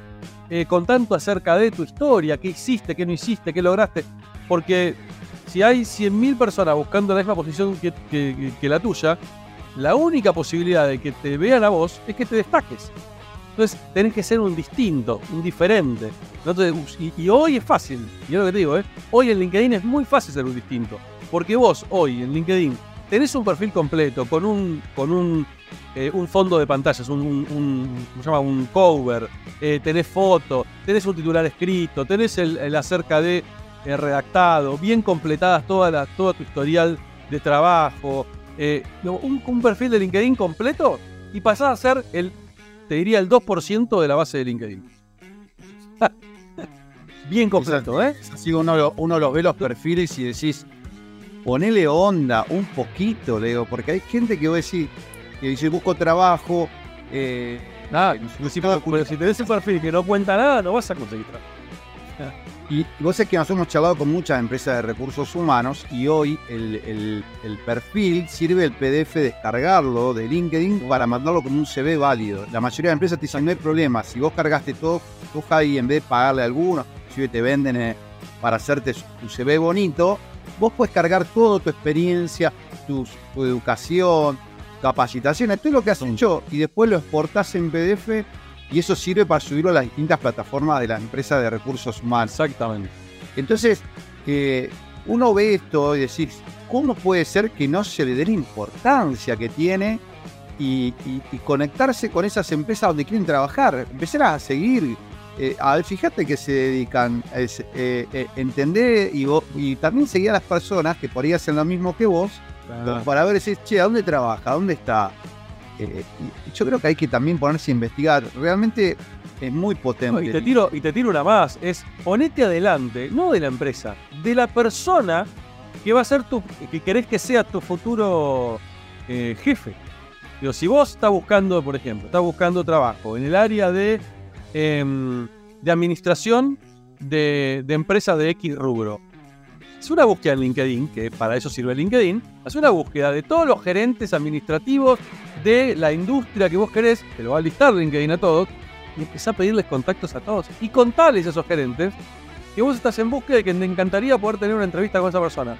Eh, contando acerca de tu historia, qué hiciste, qué no hiciste, qué lograste. Porque si hay 100.000 personas buscando la misma posición que- que la tuya, la única posibilidad de que te vean a vos es que te destaques. Entonces tenés que ser un distinto, un diferente. Y, hoy es fácil, y es lo que te digo, ¿eh? hoy en LinkedIn es muy fácil ser un distinto. Porque vos hoy en LinkedIn tenés un perfil completo con un, con un, eh, un fondo de pantallas, un, un- un- ¿cómo se llama? un cover, eh, tenés foto, tenés un titular escrito, tenés el, acerca de eh, redactado, bien completadas todas las, todo tu historial de trabajo, un, un perfil de LinkedIn completo y pasás a ser el, te diría, el 2% de la base de LinkedIn. (laughs) bien completo, ¿eh? Así uno, uno los ve los perfiles y decís, ponele onda un poquito, le digo, porque hay gente que vos decís, que dice, busco trabajo, eh, Ah, no si, pero si tenés un perfil que no cuenta nada, no vas a conseguir trabajo. Y y vos sabés que nosotros hemos charlado con muchas empresas de recursos humanos y hoy el, el- el perfil sirve el PDF descargarlo de LinkedIn para mandarlo como un CV válido. La mayoría de empresas te dicen no hay problema, si vos cargaste todo, tú ahí en vez de pagarle a alguno, si te venden eh, para hacerte tu CV bonito, vos puedes cargar toda tu experiencia, tus- tu educación, capacitaciones, todo lo que has hecho y después lo exportás en PDF y eso sirve para subirlo a las distintas plataformas de la empresa de recursos humanos. Exactamente. Entonces, eh, uno ve esto y decís, ¿cómo puede ser que no se le dé la importancia que tiene y, y- y conectarse con esas empresas donde quieren trabajar? Empezar a seguir, eh, a ver, fíjate que se dedican, a ese- eh, eh, entender y, vos- y también seguir a las personas que por ahí hacen lo mismo que vos, para ver, decir, che, ¿a dónde trabaja? ¿Dónde está? Eh, yo creo que hay que también ponerse a investigar. Realmente es muy potente. Y, te tiro, y te tiro una más, es ponete adelante, no de la empresa, de la persona que va a ser tu, que querés que sea tu futuro eh, jefe. Digo, si vos estás buscando, por ejemplo, estás buscando trabajo en el área de, em, de administración de, de empresas de X rubro, es una búsqueda en LinkedIn, que para eso sirve LinkedIn, haz una búsqueda de todos los gerentes administrativos de la industria que vos querés, te lo va a listar LinkedIn a todos, y empezá a pedirles contactos a todos y contales a esos gerentes que vos estás en búsqueda y que te encantaría poder tener una entrevista con esa persona.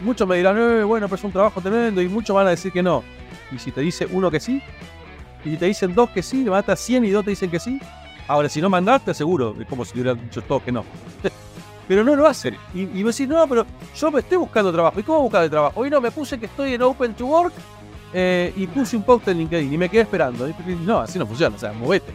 Muchos me dirán, "Eh, bueno, pero es un trabajo tremendo y muchos van a decir que no. Y si te dice uno que sí, y si te dicen dos que sí, le matas 100 y dos te dicen que sí. Ahora, si no mandaste, seguro, es como si hubieran dicho todos que no. Pero no lo hacen. Y, y vos decís, no, pero yo me estoy buscando trabajo. ¿Y cómo buscar el trabajo? Hoy no, me puse que estoy en Open to Work eh, y puse un post en LinkedIn y me quedé esperando. No, así no funciona, o sea, movete.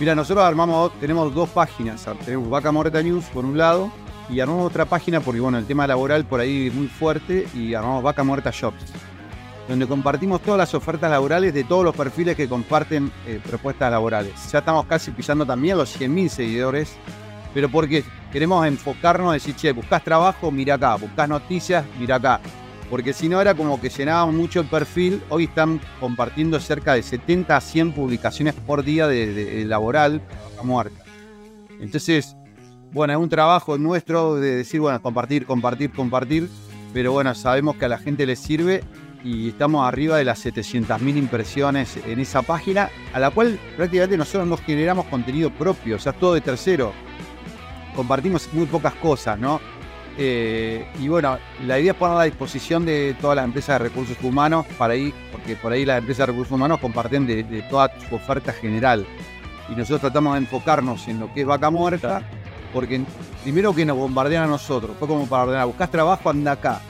Mira, nosotros armamos, tenemos dos páginas. Tenemos Vaca Moreta News por un lado y armamos otra página porque, bueno, el tema laboral por ahí es muy fuerte y armamos Vaca Muerta Shops, donde compartimos todas las ofertas laborales de todos los perfiles que comparten eh, propuestas laborales. Ya estamos casi pisando también los 100.000 seguidores, pero porque queremos enfocarnos decir, che, buscas trabajo, mira acá, buscas noticias, mira acá. Porque si no era como que llenábamos mucho el perfil, hoy están compartiendo cerca de 70 a 100 publicaciones por día de laboral a muerta. Entonces, bueno, es un trabajo nuestro de decir, bueno, compartir, compartir, compartir, pero bueno, sabemos que a la gente le sirve y estamos arriba de las 700.000 impresiones en esa página, a la cual prácticamente nosotros nos generamos contenido propio, o sea, todo de tercero. Compartimos muy pocas cosas, ¿no? Eh, y bueno, la idea es ponerla a disposición de todas las empresas de recursos humanos para ahí, porque por ahí las empresas de recursos humanos comparten de, de toda su oferta general. Y nosotros tratamos de enfocarnos en lo que es vaca muerta, porque primero que nos bombardean a nosotros, fue como para ordenar, buscas trabajo, anda acá.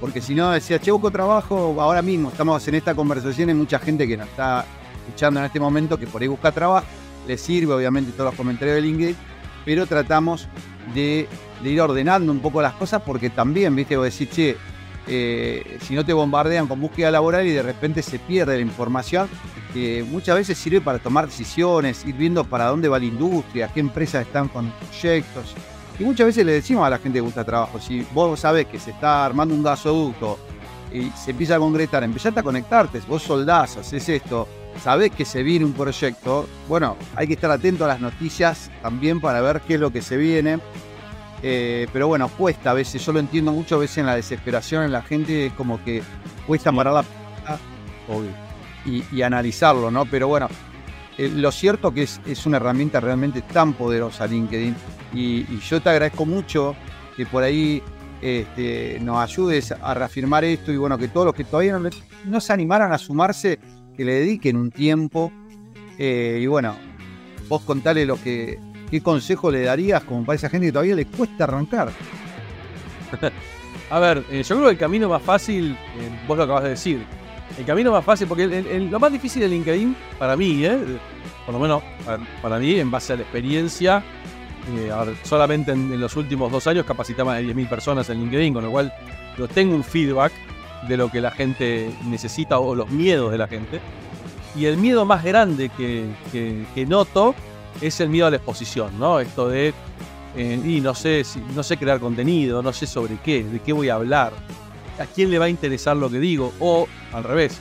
Porque si no decía, che, busco trabajo, ahora mismo estamos en esta conversación, hay mucha gente que nos está escuchando en este momento que por ahí busca trabajo, le sirve obviamente todos los comentarios de LinkedIn, pero tratamos de, ir ordenando un poco las cosas porque también, viste, vos decís, che, eh, si no te bombardean con búsqueda laboral y de repente se pierde la información, que muchas veces sirve para tomar decisiones, ir viendo para dónde va la industria, qué empresas están con proyectos. Y muchas veces le decimos a la gente que gusta trabajo, si vos sabés que se está armando un gasoducto y se empieza a concretar, empezate a conectarte, vos soldás, haces esto, sabés que se viene un proyecto, bueno, hay que estar atento a las noticias también para ver qué es lo que se viene. Eh, pero bueno, cuesta a veces, yo lo entiendo mucho, a veces en la desesperación en la gente es como que cuesta parar la y, y analizarlo, ¿no? Pero bueno, eh, lo cierto que es, es una herramienta realmente tan poderosa LinkedIn y yo te agradezco mucho que por ahí este, nos ayudes a reafirmar esto y bueno, que todos los que todavía no, se animaran a sumarse, que le dediquen un tiempo eh, y bueno, vos contale lo que, qué consejo le darías como para esa gente que todavía le cuesta arrancar. (laughs) A ver, eh, yo creo que el camino más fácil, eh, vos lo acabas de decir, el camino más fácil, porque lo más difícil de LinkedIn, para mí, por lo menos para mí, en base a la experiencia, eh, a solamente en, los últimos dos años capacité más de 10.000 personas en LinkedIn, con lo cual yo tengo un feedback de lo que la gente necesita o los miedos de la gente. Y el miedo más grande que, que- noto es el miedo a la exposición, ¿no? Esto de, eh, no sé, no sé crear contenido, no sé sobre qué, de qué voy a hablar, a quién le va a interesar lo que digo, o al revés,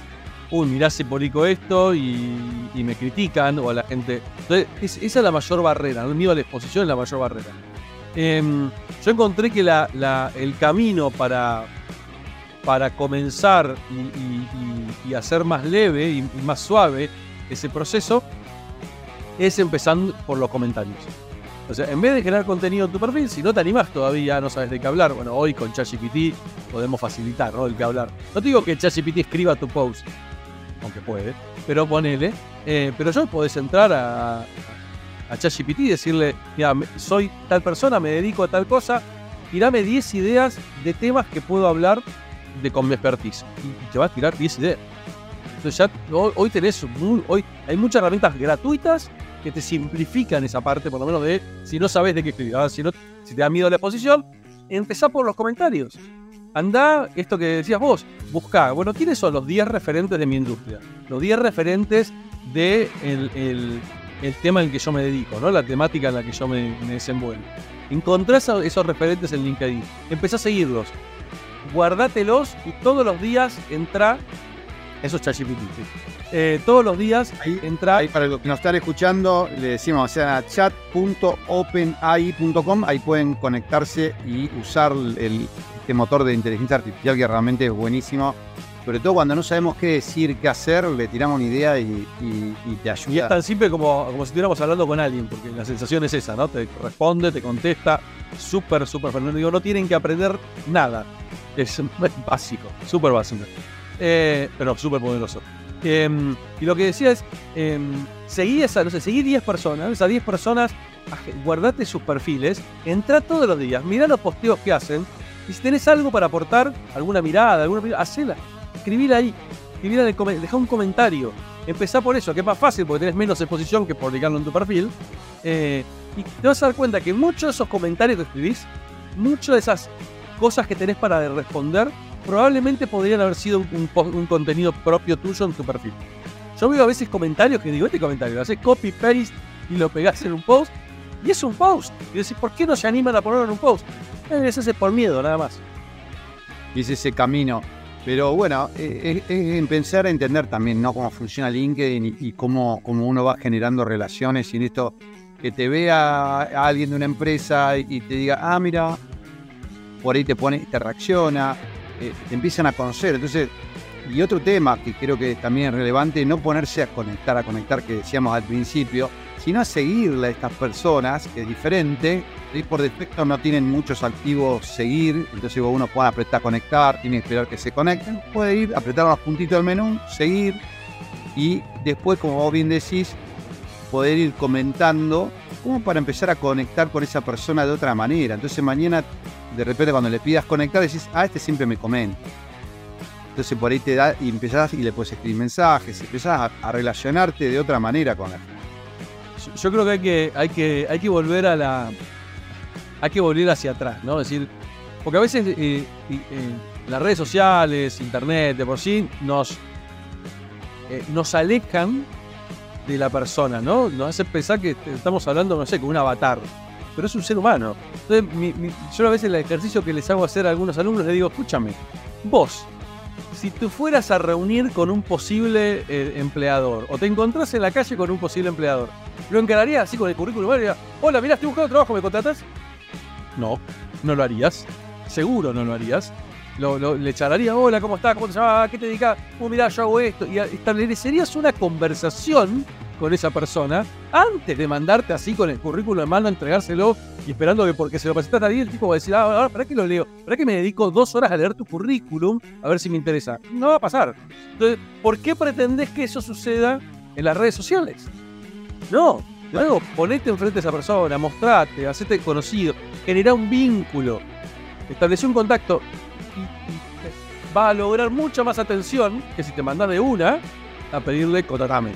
uy, mirá si publico esto y, y me critican, o a la gente. Entonces, es- esa es la mayor barrera, el miedo a la exposición es la mayor barrera. Em, yo encontré que la- la- el camino para, para comenzar y, y- y- hacer más leve y, más suave ese proceso es empezando por los comentarios. O sea, en vez de generar contenido en tu perfil, si no te animás todavía, no sabes de qué hablar, bueno, hoy con ChatGPT podemos facilitar, ¿no? El que hablar. No te digo que ChatGPT escriba tu post, aunque puede, pero ponele. eh, pero yo podés entrar a, a ChatGPT y decirle, mira, soy tal persona, me dedico a tal cosa, tirame 10 ideas de temas que puedo hablar de con mi expertise. Y, y te va a tirar 10 ideas. Entonces ya hoy, hoy tenés, hoy hay muchas herramientas gratuitas que te simplifican esa parte, por lo menos de si no sabes de qué escribir. Ah, Si, no, si te da miedo la exposición, empezá por los comentarios. Andá, esto que decías vos, buscá. Bueno, ¿quiénes son los 10 referentes de mi industria? Los 10 referentes de el, el- el tema en el que yo me dedico, ¿no? La temática en la que yo me, me desenvuelvo. Encontrás a esos referentes en LinkedIn. Empezá a seguirlos. Guardátelos y todos los días entra. Eso es ChatGPT. sí. Eh, todos los días Ahí, entra. ahí para los que nos están escuchando, le decimos, o sea, chat.openai.com, ahí pueden conectarse y usar el, este motor de inteligencia artificial que realmente es buenísimo. Sobre todo cuando no sabemos qué decir, qué hacer, le tiramos una idea y, te Y es ayuda. tan simple como, como si estuviéramos hablando con alguien, porque la sensación es esa, ¿no? Te responde, te contesta, súper, súper fenomenal. Digo, no tienen que aprender nada. Es (laughs) básico, súper básico. Eh, pero súper poderoso. Em, y lo que decía es, em, seguí esa, no sé, seguí 10 personas, esas 10 personas, guardate sus perfiles, entra todos los días, mirá los posteos que hacen, y si tenés algo para aportar, alguna mirada, alguna mirada, hacela, escribila ahí, escribila en el dejá un comentario, empezá por eso, que es más fácil porque tenés menos exposición que publicarlo en tu perfil, eh, y te vas a dar cuenta que muchos de esos comentarios que escribís, muchas de esas cosas que tenés para responder, probablemente podrían haber sido un, contenido propio tuyo en tu perfil. Yo veo a veces comentarios que digo, este comentario, lo haces copy-paste y lo pegás en un post, y es un post. Y decís, ¿por qué no se animan a ponerlo en un post? Es ese por miedo, nada más. y es ese camino. Pero bueno, eh, es, es pensar, entender también ¿no? cómo funciona LinkedIn y, cómo, cómo uno va generando relaciones y en esto que te vea a alguien de una empresa y, y te diga, ah, mira, por ahí te pone, te reacciona, eh, te empiezan a conocer. Entonces, y otro tema que creo que también es relevante, no ponerse a conectar, a conectar, que decíamos al principio, sino a seguirle a estas personas, que es diferente. Y por defecto no tienen muchos activos seguir, entonces uno puede apretar conectar, tiene que esperar que se conecten, puede ir, apretar los puntitos del menú, seguir, y después, como vos bien decís, poder ir comentando como para empezar a conectar con esa persona de otra manera. Entonces mañana, de repente cuando le pidas conectar, decís, ah, este siempre me comenta. Entonces por ahí te da y empezás y le puedes escribir mensajes, empezás a, a relacionarte de otra manera con la gente. Yo- creo que hay que, hay que, hay que volver a la. Hay que volver hacia atrás, ¿no? Es decir, porque a veces eh, eh, las redes sociales, internet, de por sí, nos, eh, nos alejan de la persona, ¿no? Nos hace pensar que estamos hablando, no sé, con un avatar. Pero es un ser humano. Entonces, yo a veces el ejercicio que les hago hacer a algunos alumnos, les digo, escúchame, vos, si tú fueras a reunir con un posible eh, empleador, o te encontrás en la calle con un posible empleador, ¿lo encararías así con el currículum? y diría, Hola, mira, estoy buscando trabajo, ¿me contratas? No, no lo harías. Seguro no lo harías. Lo, lo- le charlaría, hola, ¿cómo estás? ¿Cómo te llamas? ¿A ¿Qué te dedicas? Oh, mirá, yo hago esto. Y establecerías una conversación con esa persona antes de mandarte así con el currículum en mano, entregárselo y esperando que porque se lo presentaste a alguien, el tipo va a decir, ah, ahora, ¿para qué lo leo? ¿Para qué me dedico dos horas a leer tu currículum a ver si me interesa? No va a pasar. Entonces, ¿por qué pretendés que eso suceda en las redes sociales? No, luego ponete enfrente a esa persona, mostrate, hacete conocido, generá un vínculo, establecer un contacto y, va a lograr mucha más atención que si te mandas de una a pedirle contratame.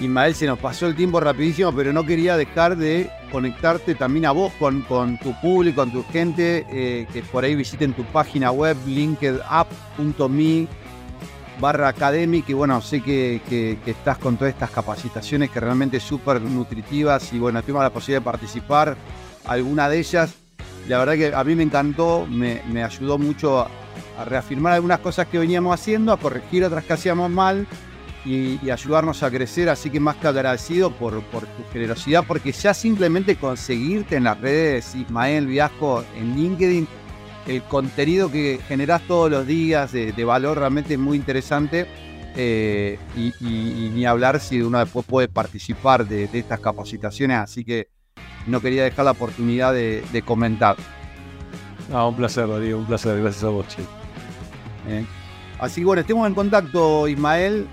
Ismael, se nos pasó el tiempo rapidísimo, pero no quería dejar de conectarte también a vos con, tu público, con tu gente, eh, que por ahí visiten tu página web, linkedup.me barra academic, y bueno, sé que, que- que estás con todas estas capacitaciones que realmente súper nutritivas y bueno, tuvimos la posibilidad de participar alguna de ellas. La verdad que a mí me encantó, me, ayudó mucho a reafirmar algunas cosas que veníamos haciendo, a corregir otras que hacíamos mal y, y ayudarnos a crecer. Así que más que agradecido por, por tu generosidad, porque ya simplemente conseguirte en las redes, Ismael Viasco, en LinkedIn, el contenido que generás todos los días de, de valor realmente es muy interesante. eh, y, y- y ni hablar si uno después puede participar de, de estas capacitaciones, así que no quería dejar la oportunidad de, de comentar. No, un placer, Darío, un placer, gracias a vos, che. ¿eh? Así que bueno, estemos en contacto, Ismael.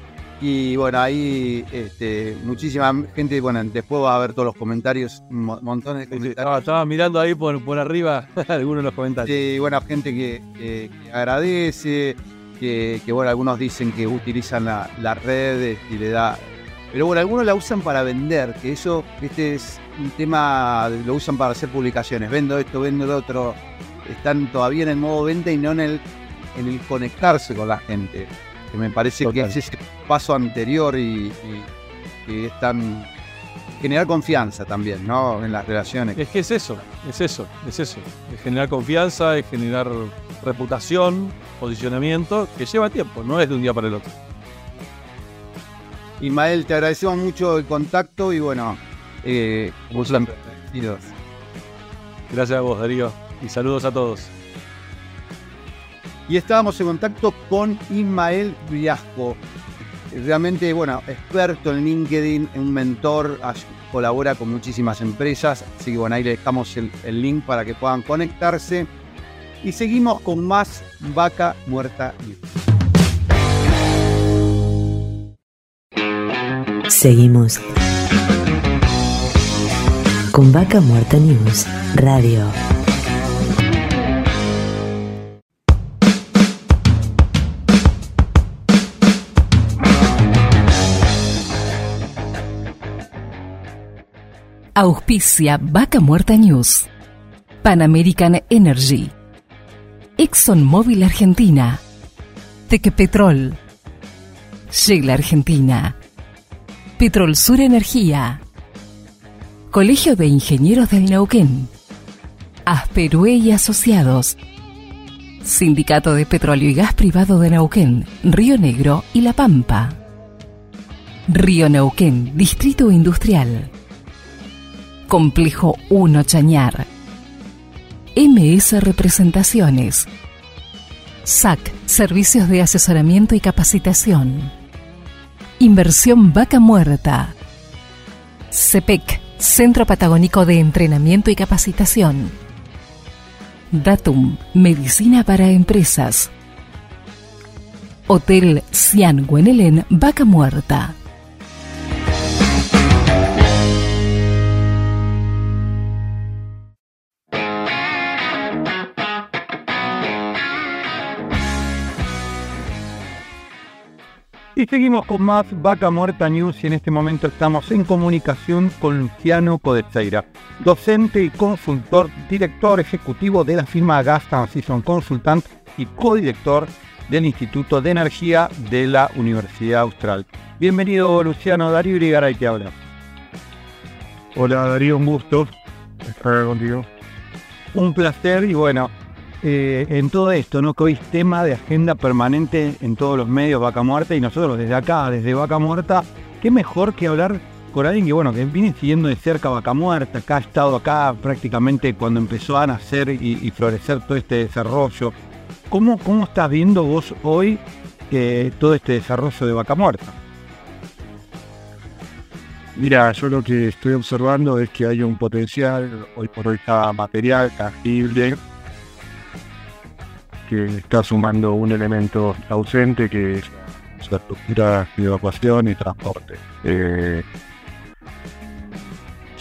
Y bueno, ahí este, muchísima gente, bueno, después va a ver todos los comentarios, montones de comentarios. Estaba, estaba mirando ahí por, por arriba (laughs) algunos de los comentarios. Sí, bueno, gente que, que- que agradece, que, que, bueno, algunos dicen que utilizan la, las redes y le da. Pero bueno, algunos la usan para vender, que eso, este es un tema, lo usan para hacer publicaciones. Vendo esto, vendo lo otro. Están todavía en el modo venta y no en el, en el conectarse con la gente. Que me parece que Total. es ese paso anterior y, y que es tan. generar confianza también, ¿no? En las relaciones. Es que es eso, es eso, es eso. Es generar confianza, es generar reputación, posicionamiento, que lleva tiempo, no es de un día para el otro. Ismael, te agradecemos mucho el contacto y bueno, eh. Gracias a vos, Darío. Y saludos a todos. Y estábamos en contacto con Ismael Viasco. Realmente, bueno, experto en LinkedIn, un mentor, colabora con muchísimas empresas. Así que bueno, ahí le dejamos el, el link para que puedan conectarse. Y seguimos con más Vaca Muerta News. Seguimos con Vaca Muerta News Radio. Auspicia Vaca Muerta News. Pan American Energy. ExxonMobil Argentina. Tequepetrol. Shell Argentina. Petrol Sur Energía. Colegio de Ingenieros del Neuquén. Asperue y Asociados. Sindicato de Petróleo y Gas Privado de Neuquén, Río Negro y La Pampa. Río Neuquén, Distrito Industrial. Complejo 1 Chañar. MS Representaciones. SAC, Servicios de Asesoramiento y Capacitación. Inversión Vaca Muerta. CEPEC, Centro Patagónico de Entrenamiento y Capacitación. Datum, Medicina para Empresas. Hotel Cian Guenelén, Vaca Muerta. Y seguimos con más Vaca Muerta News y en este momento estamos en comunicación con Luciano Codeseira, docente y consultor, director ejecutivo de la firma Gas Transition Consultant y codirector del Instituto de Energía de la Universidad Austral. Bienvenido Luciano, Darío Irigaray que habla. Hola Darío, un gusto estar contigo. Un placer y bueno, eh, en todo esto, ¿no? Que hoy es tema de agenda permanente en todos los medios Vaca Muerta y nosotros desde acá, desde Vaca Muerta, qué mejor que hablar con alguien que, bueno, que viene siguiendo de cerca Vaca Muerta, que ha estado acá prácticamente cuando empezó a nacer y, florecer todo este desarrollo. ¿Cómo, ¿Cómo estás viendo vos hoy que todo este desarrollo de Vaca Muerta? Mira, yo lo que estoy observando es que hay un potencial, hoy por hoy está material, tangible, está sumando un elemento ausente que es la estructura de evacuación y transporte. Eh,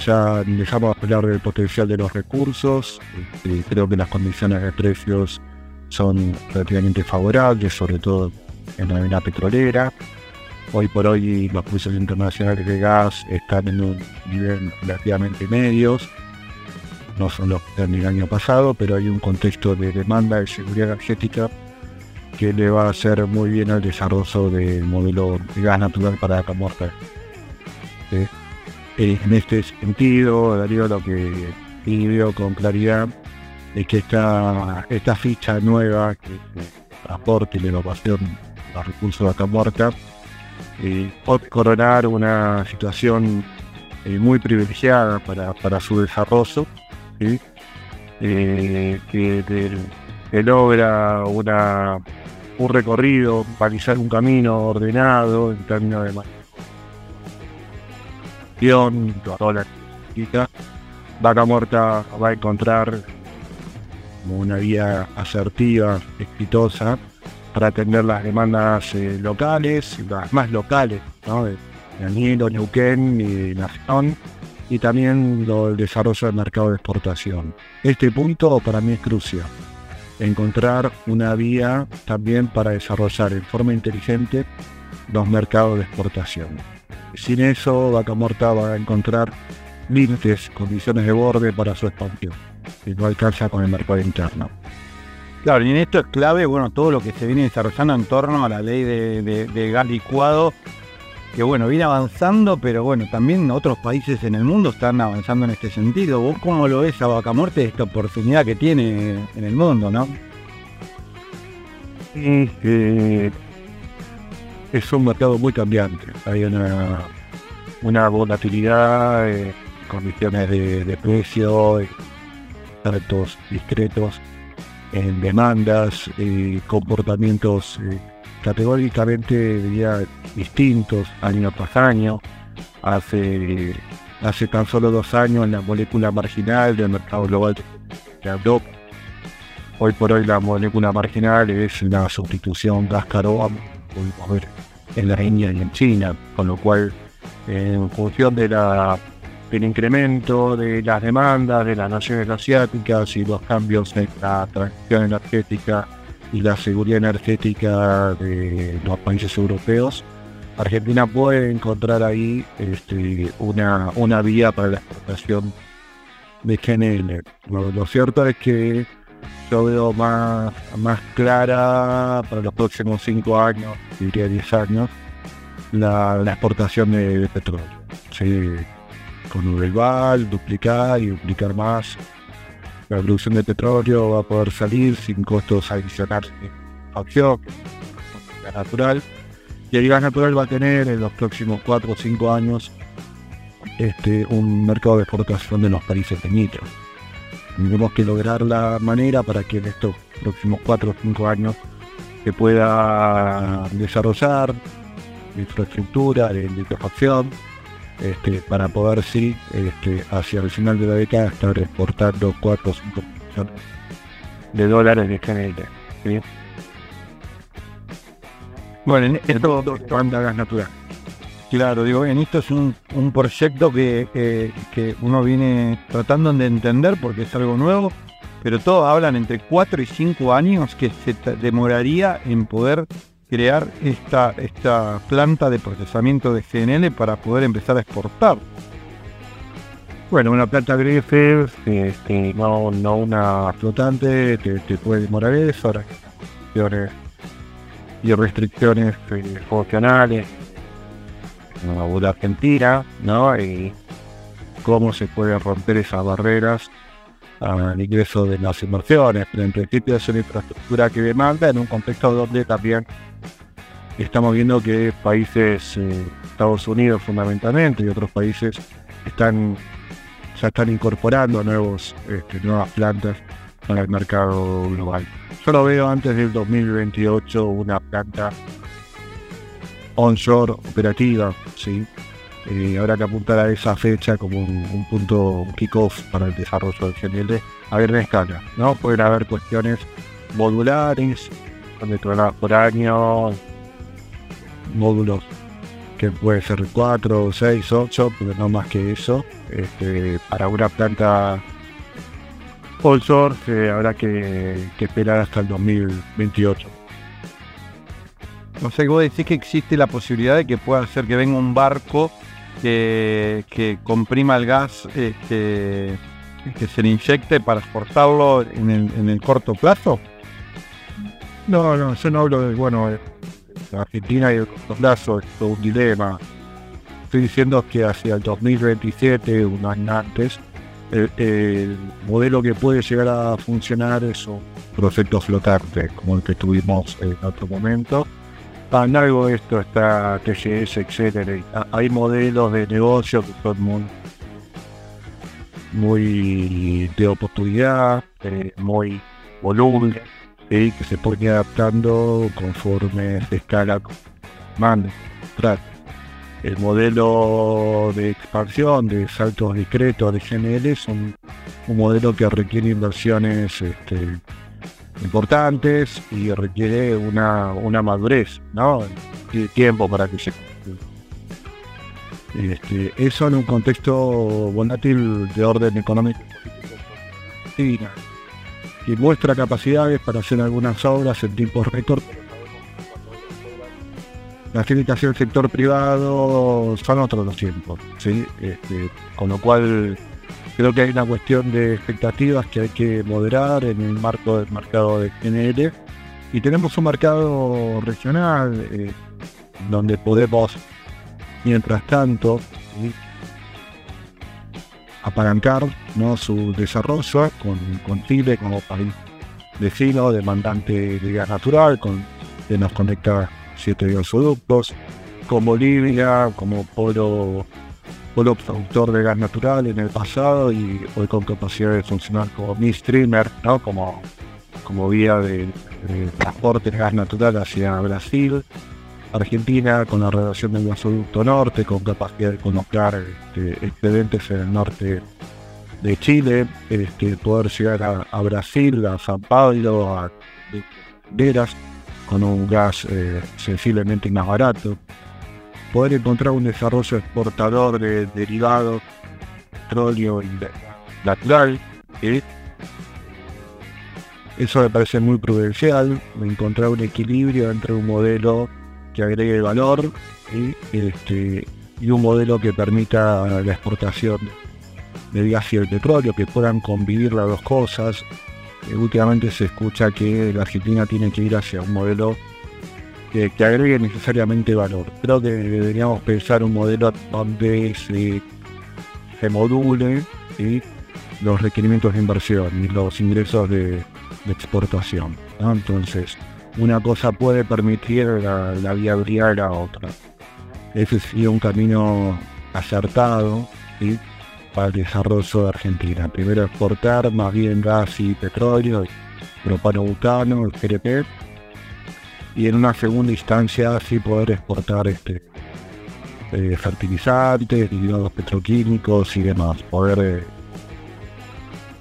ya dejamos de hablar del potencial de los recursos, creo que las condiciones de precios son relativamente favorables, sobre todo en la mina petrolera. Hoy por hoy los precios internacionales de gas están en un nivel relativamente medios no son los del año pasado, pero hay un contexto de demanda de seguridad energética que le va a hacer muy bien al desarrollo del modelo de gas natural para la Muerta. Eh, en este sentido, Darío, lo que veo con claridad es que esta, esta ficha nueva, que y la evacuación de los recursos de vaca muerta, eh, puede coronar una situación eh, muy privilegiada para su desarrollo eh, que, logra una, un recorrido, balizar un camino ordenado en términos de toda la Vaca Muerta va a encontrar una vía asertiva, exitosa, para atender las demandas eh, locales, las más locales, ¿no? de Daniel, Neuquén y Nación, y también el desarrollo del mercado de exportación. Este punto para mí es crucial. Encontrar una vía también para desarrollar en forma inteligente los mercados de exportación. Sin eso, Vaca Morta va a encontrar límites, condiciones de borde para su expansión, y no alcanza con el mercado interno. Claro, y en esto es clave, bueno, todo lo que se viene desarrollando en torno a la ley de, de gas licuado que bueno, viene avanzando, pero bueno, también otros países en el mundo están avanzando en este sentido. ¿Vos cómo lo ves a Vaca Muerte esta oportunidad que tiene en el mundo, no? Eh, es un mercado muy cambiante. Hay una, una volatilidad, eh, condiciones de, precio, eh, discretos en demandas, y comportamientos categóricamente diría distintos año tras año. Hace, hace tan solo dos años la molécula marginal del mercado global de Europa. Hoy por hoy la molécula marginal es la sustitución gas carbón, en la India y en China, con lo cual en función de la, del incremento de las demandas de las naciones asiáticas y los cambios en la transición energética y la seguridad energética de los países europeos, Argentina puede encontrar ahí este, una, una vía para la exportación de GNL. Lo, cierto es que yo veo más, más clara para los próximos cinco años, diría 10 años, la, exportación de, petróleo. Sí, con Urelval, duplicar y duplicar más la producción de petróleo va a poder salir sin costos adicionales de opción, gas natural. Y el gas natural va a tener en los próximos 4 o 5 años este, un mercado de exportación de los países de Tenemos que lograr la manera para que en estos próximos 4 o 5 años que pueda desarrollar infraestructura de liquefacción este, para poder sí este, hacia el final de la década estar exportando 4 o 5 millones de dólares de GNL. ¿sí? Bueno, en esto, Banda gas natural. claro, digo, bien, esto es un, un proyecto que, que- que uno viene tratando de entender porque es algo nuevo, pero todos hablan entre 4 y 5 años que se demoraría en poder crear esta, esta planta de procesamiento de GNL para poder empezar a exportar. Bueno, una planta Greenfield, este, no, no una flotante, te, puede demorar eso, ahora y restricciones eh, funcionales, la Argentina, ¿no? Y cómo se pueden romper esas barreras al ingreso de las inversiones, pero en principio es una infraestructura que demanda en un contexto donde también estamos viendo que países, eh, Estados Unidos fundamentalmente y otros países están ya están incorporando nuevos, este, nuevas plantas para el mercado global. Yo lo veo antes del 2028 una planta onshore operativa, ¿sí? Eh, habrá que apuntar a esa fecha como un, un punto, un kick-off para el desarrollo del GNL a gran escala, ¿no? Pueden haber cuestiones modulares, toneladas por año, módulos que puede ser 4, 6, 8, pero no más que eso. Este, para una planta onshore eh, habrá que, que esperar hasta el 2028. O sea que vos decís que existe la posibilidad de que pueda ser que venga un barco que, comprima el gas este, que se le inyecte para exportarlo en el, en el corto plazo. No, no, yo no hablo de, bueno, de Argentina y de corto plazo, es todo un dilema. Estoy diciendo que hacia el 2027, un año antes, el, el modelo que puede llegar a funcionar es un proyecto flotante, como el que tuvimos en otro momento. Algo de esto está TGS, etcétera. y ha- Hay modelos de negocio que son muy, de oportunidad, eh, muy volumen, ¿sí? que se puede ir adaptando conforme se escala mande. El modelo de expansión de saltos discretos de GNL es un, un modelo que requiere inversiones este, importantes y requiere una, una madurez, ¿no? Tiene tiempo para que se este, eso en un contexto volátil de orden económico y que muestra capacidades para hacer algunas obras en tiempos récord. Las técnicas del sector privado son otros los tiempos, ¿sí? Este, con lo cual creo que hay una cuestión de expectativas que hay que moderar en el marco del mercado de GNL y tenemos un mercado regional eh, donde podemos, mientras tanto, ¿sí? apalancar ¿no? su desarrollo con, con Chile como país vecino, demandante de gas natural, con, que nos conecta siete gasoductos, con Bolivia como polo, polo productor de gas natural en el pasado y hoy con capacidad de funcionar como midstreamer, ¿no? como, como vía de, transporte de gas natural hacia Brasil. Argentina con la relación del gasoducto norte, con capacidad de colocar este, excedentes en el norte de Chile, este, poder llegar a, Brasil, a San Pablo, a Banderas, con un gas eh, sensiblemente más barato, poder encontrar un desarrollo exportador de derivados, petróleo de- natural, eso me parece muy prudencial, encontrar un equilibrio entre un modelo que agregue valor este, y un modelo que permita la exportación del gas y el petróleo, que puedan convivir las dos cosas. Eh, últimamente se escucha que la Argentina tiene que ir hacia un modelo que, agregue necesariamente valor. Creo que deberíamos pensar un modelo donde se, se module ¿sí? los requerimientos de inversión y los ingresos de, exportación. Entonces, una cosa puede permitir la, la viabilidad de la otra. Ese sería un camino acertado para el desarrollo de Argentina. Primero exportar más bien gas y petróleo, propano butano, el GRP, y en una segunda instancia sí poder exportar este eh, fertilizantes, derivados petroquímicos y demás, poder eh,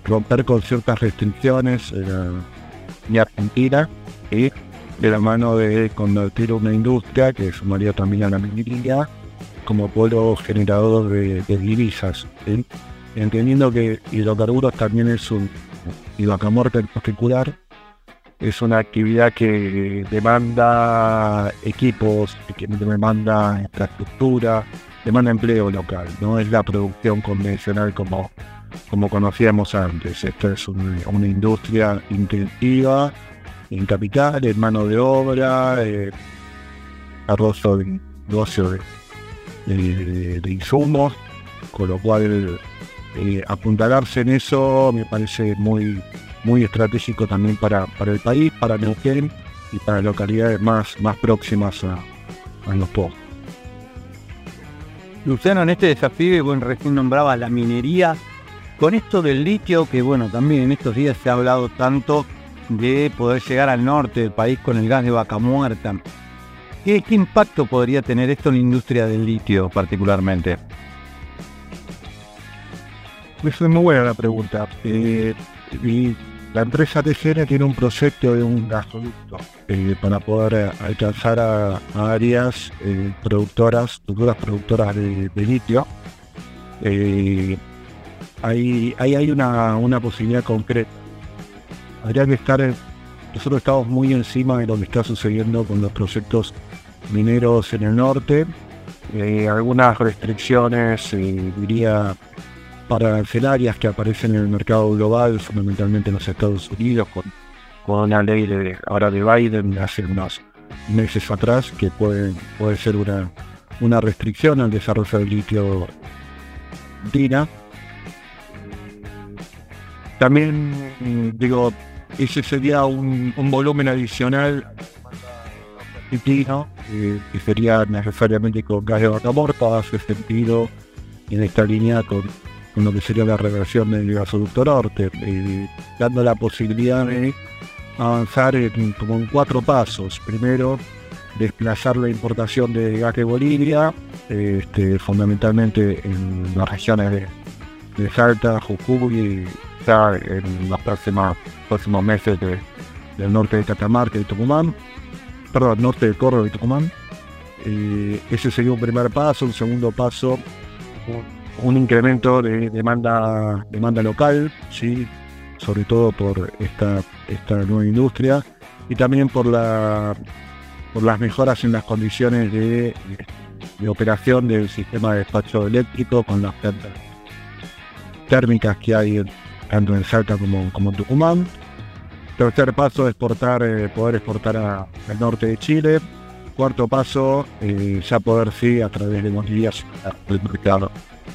romper con ciertas restricciones en Argentina y de la mano de convertir una industria que sumaría también a la minería como polo generador de, divisas, entendiendo que hidrocarburos también es un, en particular, es una actividad que demanda equipos, que demanda infraestructura, demanda empleo local, no es la producción convencional como, como conocíamos antes. Esta es una industria intensiva en capital, en mano de obra, eh, de negocio de, insumos, con lo cual eh, apuntalarse en eso me parece muy, muy estratégico también para, para el país, para Neuquén y para localidades más, más próximas a, a los pueblos. Luciano, en este desafío, bueno, recién nombraba la minería, con esto del litio, que bueno, también en estos días se ha hablado tanto de poder llegar al norte del país con el gas de vaca muerta. ¿Qué, impacto podría tener esto en la industria del litio particularmente? Es muy buena la pregunta. Eh, la empresa TCN tiene un proyecto de un gasoducto eh, para poder alcanzar a, áreas eh, productoras, futuras productoras de, litio. ahí, hay una, una posibilidad concreta habría que estar, nosotros estamos muy encima de lo que está sucediendo con los proyectos mineros en el norte, algunas restricciones, diría, arancelarias que aparecen en el mercado global, fundamentalmente en los Estados Unidos, con, una ley de, ahora de Biden hace unos meses atrás, que puede, puede ser una, una restricción al desarrollo del litio DINA. También, digo, ese sería un, volumen adicional eh, que sería necesariamente con gas de vaca morta, hace sentido en esta línea con, lo que sería la reversión del gasoducto norte, eh, dando la posibilidad de avanzar en, como en cuatro pasos. Primero, desplazar la importación de gas de Bolivia, este, fundamentalmente en las regiones de, de Salta, Jujuy y en los próximos, próximos meses del norte de Catamarca y Tucumán, perdón, norte del Córdoba y Tucumán. Eh, ese sería un primer paso, un segundo paso, un, incremento de demanda, demanda local, ¿sí? sobre todo por esta, esta nueva industria y también por, la, por las mejoras en las condiciones de, de operación del sistema de despacho eléctrico con las plantas térmicas que hay tanto en Salta como, como en Tucumán. Tercer paso, exportar, eh, poder exportar al norte de Chile. Cuarto paso, eh, ya poder sí a través de montillas al mercado,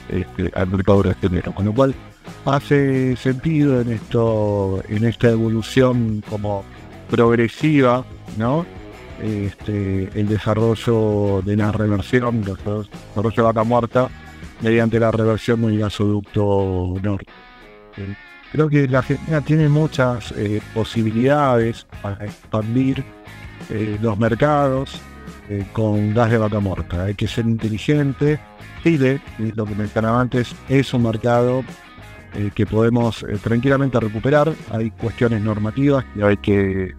este, al mercado brasileño. Con lo cual hace sentido en esto, en esta evolución como progresiva, ¿no? Este, el desarrollo de la reversión, el desarrollo de vaca muerta mediante la reversión del gasoducto norte. Creo que la Argentina tiene muchas eh, posibilidades para expandir eh, los mercados eh, con gas de vaca muerta. Hay que ser inteligente. Chile, lo que mencionaba antes, es un mercado que podemos tranquilamente recuperar. Hay cuestiones normativas que hay que,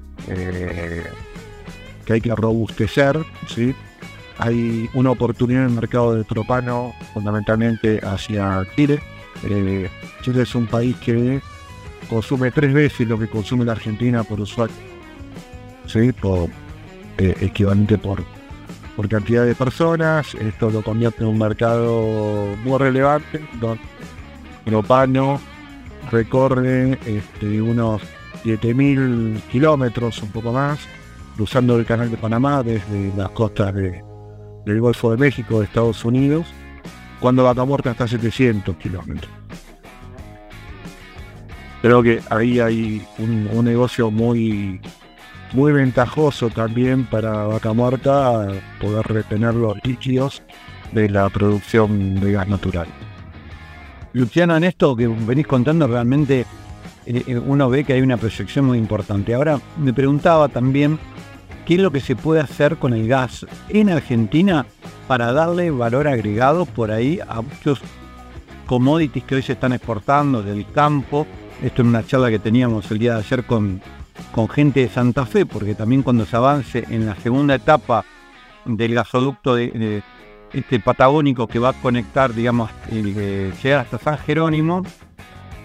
que, hay que robustecer. ¿sí? Hay una oportunidad en el mercado de propano fundamentalmente hacia Chile eh, Chile es un país que consume tres veces lo que consume la Argentina por usuario. ¿sí? Por, eh, equivalente por, por cantidad de personas. Esto lo convierte en un mercado muy relevante, donde Propano recorre este, unos 7.000 kilómetros, un poco más, cruzando el canal de Panamá desde las costas del Golfo de México, de Estados Unidos, cuando Vaca Muerta está a 700 kilómetros. Creo que ahí hay un, negocio muy, muy ventajoso también para Vaca Muerta poder retener los líquidos de la producción de gas natural. Luciano, en esto que venís contando realmente eh, eh, uno ve que hay una proyección muy importante. Ahora me preguntaba también qué es lo que se puede hacer con el gas en Argentina para darle valor agregado por ahí a muchos commodities que hoy se están exportando del campo. Esto es una charla que teníamos el día de ayer con, con gente de Santa Fe, porque también cuando se avance en la segunda etapa del gasoducto este patagónico que va a conectar, digamos, eh, llegar hasta San Jerónimo,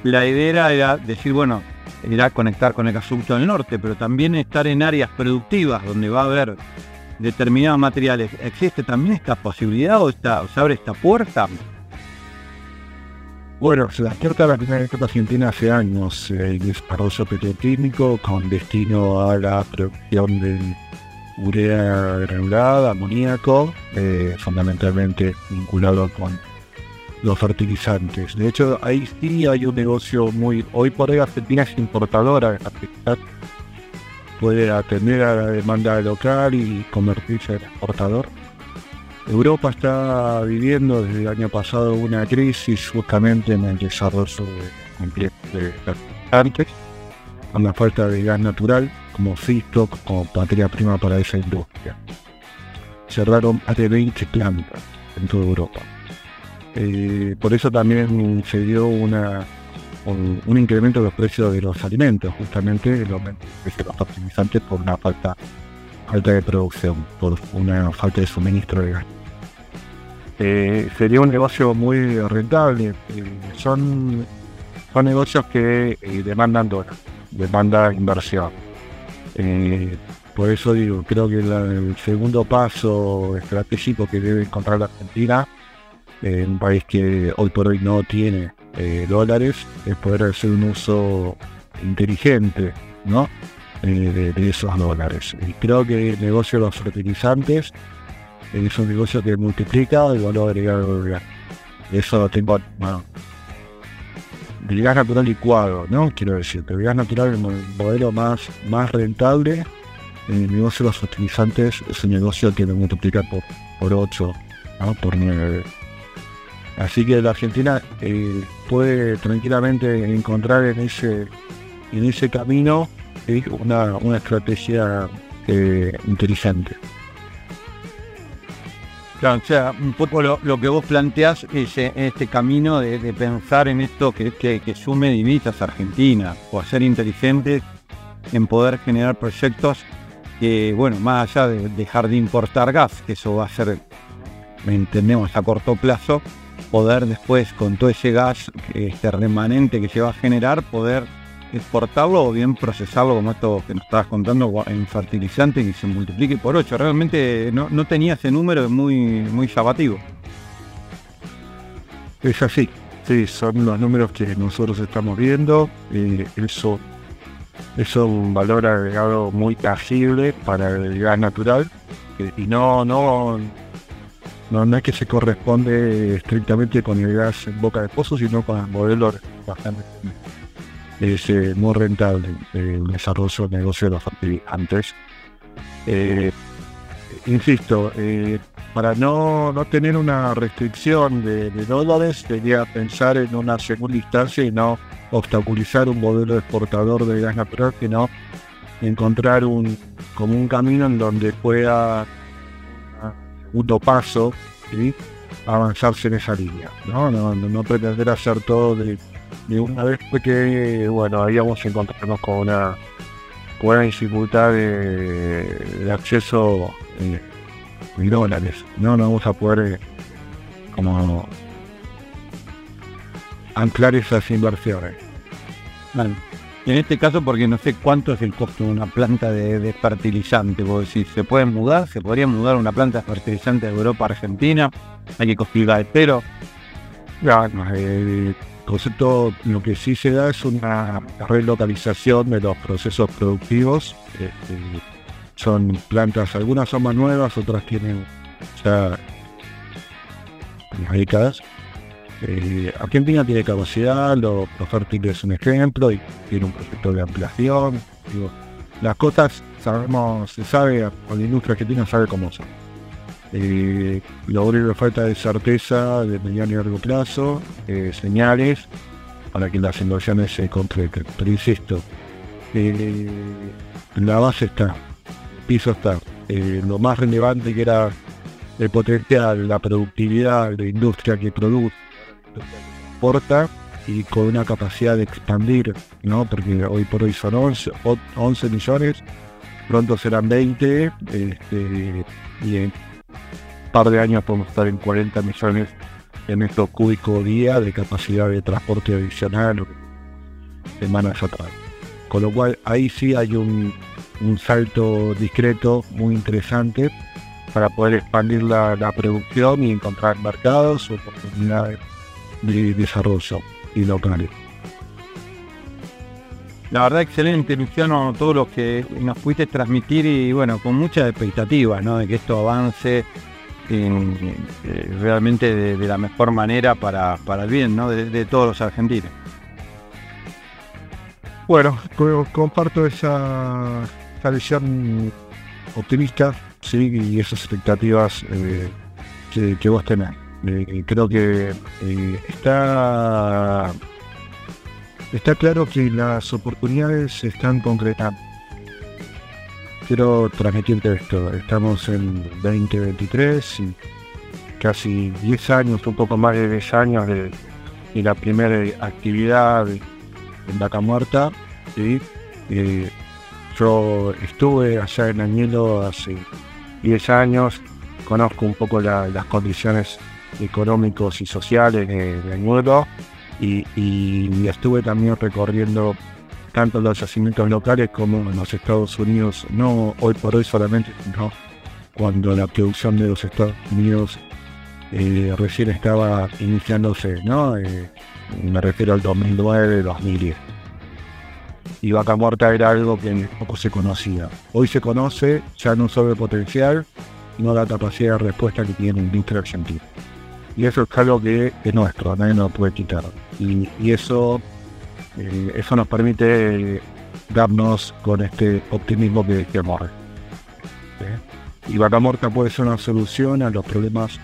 la idea era decir, bueno, era conectar con el gasoducto del norte, pero también estar en áreas productivas donde va a haber determinados materiales. ¿Existe también esta posibilidad o, está, se abre esta puerta? Bueno, se despierta la primera etapa argentina hace años, el desarrollo petroquímico con destino a la producción de urea granulada, amoníaco, eh, fundamentalmente vinculado con los fertilizantes. De hecho, ahí sí hay un negocio muy... Hoy por hoy Argentina es importadora, puede atender a la demanda local y convertirse en exportador. Europa está viviendo desde el año pasado una crisis justamente en el desarrollo de, de fertilizantes, con la falta de gas natural como feedstock, como materia prima para esa industria. Cerraron más de 20 plantas en toda Europa. Eh, por eso también se dio una, un, incremento de los precios de los alimentos, justamente el aumento de los fertilizantes por una falta, falta de producción, por una falta de suministro de gas. Eh, sería un negocio muy rentable. Eh, son, son negocios que demandan dólares, demandan inversión. por eso digo, creo que el segundo paso estratégico que debe encontrar la Argentina en un país que hoy por hoy no tiene eh, dólares, es poder hacer un uso inteligente ¿no? Eh, de, esos dólares. Y creo que el negocio de los fertilizantes es un negocio que multiplica el valor agregado del gas. Tengo, bueno, del gas natural licuado, ¿no? Quiero decir, el gas natural es el modelo más, más rentable. El negocio de los fertilizantes es un negocio que lo multiplica por, por 8, ¿no? por 9 Así que la Argentina eh, puede tranquilamente encontrar en ese, en ese camino eh, una, estrategia eh, inteligente. Claro, o sea, un poco lo, que vos planteás es este camino de, pensar en esto que, que, sume divisas a Argentina, o ser inteligente en poder generar proyectos que, bueno, más allá de dejar de importar gas, que eso va a ser, entendemos, a corto plazo, poder después con todo ese gas este remanente que se va a generar, poder exportarlo o bien procesarlo como esto que nos estabas contando en fertilizante y se multiplique por 8. Realmente no, tenía ese número muy, muy llamativo. Es así, sí, son los números que nosotros estamos viendo. Eh, eso es un valor agregado muy tangible para el gas natural. y no, no, no, es que se corresponde estrictamente con el gas en boca de pozo, sino con el modelo bastante es eh, muy rentable el desarrollo del negocio de los fertilizantes. Eh, insisto, eh, para no, tener una restricción de, dólares, sería pensar en una segunda instancia y no obstaculizar un modelo exportador de gas natural, sino encontrar un, como un camino en donde pueda segundo paso, avanzarse en esa línea, ¿no? No, pretender hacer todo de, una vez porque, bueno, ahí vamos a encontrarnos con una, buena dificultad de, acceso eh, en dólares, ¿no? No vamos a poder eh, como anclar esas inversiones. En este caso, porque no sé cuánto es el costo de una planta de, fertilizante, porque si se pueden mudar, se podría mudar una planta de fertilizante de Europa a Argentina, hay que construir pero el concepto, lo que sí se da es una relocalización de los procesos productivos. Este, son plantas, algunas son más nuevas, otras tienen ya décadas eh, Argentina tiene capacidad, los, fértiles es un ejemplo y tiene un proyecto de ampliación. las cosas sabemos, se sabe, la industria argentina sabe cómo son. Eh, lo único falta de certeza de mediano y largo plazo, eh, señales para que las inversiones se concreten. Pero insisto, la base está. quiso estar. Eh, lo más relevante que era el potencial, la productividad, la industria que produce, porta y con una capacidad de expandir, ¿no? Porque hoy por hoy son 11, 11 millones, pronto serán 20, este, y par de años podemos estar en 40 millones en metros cúbicos día de capacidad de transporte adicional semanas atrás. Con lo cual ahí sí hay un, un salto discreto muy interesante para poder expandir la, la producción y encontrar mercados oportunidades de desarrollo y locales. La verdad, excelente, Luciano, todo lo que nos pudiste transmitir y bueno, con muchas expectativas, ¿no? De que esto avance eh, realmente de, la mejor manera para, para el bien, ¿no? De, todos los argentinos. Bueno, co- comparto esa, esa visión optimista, sí, y esas expectativas eh, que, que vos tenés. Eh, creo que está está claro que las oportunidades se están concretando. Quiero transmitirte esto. Estamos en 2023 y casi 10 años, un poco más de 10 años de, la primera actividad en Vaca Muerta. Eh, yo estuve allá en Añelo hace 10 años, conozco un poco la- las condiciones económicos y sociales de, de y, y estuve también recorriendo tanto los yacimientos locales como en los Estados Unidos, no hoy por hoy solamente, sino cuando la producción de los Estados Unidos eh, recién estaba iniciándose, ¿no? Eh, me refiero al 2009, 2010 y Vaca Muerta era algo que poco se conocía. Hoy se conoce, ya no solo el potencial, sino la capacidad de respuesta que tiene la industria argentina. Y eso es algo que es nuestro, nadie nos lo puede quitar. Y, y eso, eso nos permite eh, darnos con este optimismo que decíamos. ¿sí? Y Vaca Muerta puede ser una solución a los problemas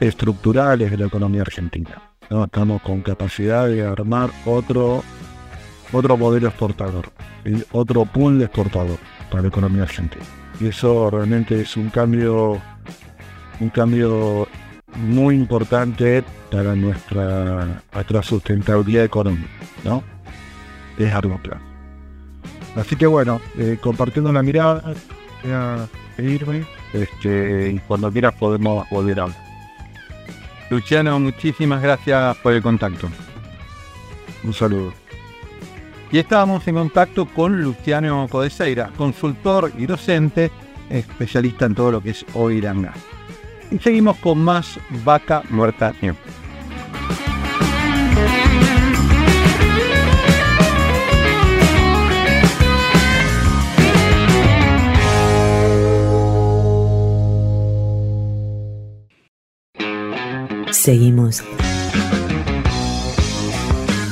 estructurales de la economía argentina. Estamos con capacidad de armar otro otro modelo exportador, otro pool de exportador para la economía argentina. Y eso realmente es un cambio, un cambio muy importante para nuestra, nuestra sustentabilidad económica, ¿no? Largo plazo. Así que bueno, eh, compartiendo la mirada, a este, y cuando quieras podemos volver a hablar. Luciano, muchísimas gracias por el contacto. Un saludo. Y estábamos en contacto con Luciano Codeseira, consultor y docente, especialista en todo lo que es oil and gas. Y seguimos con más Vaca Muerta News. Seguimos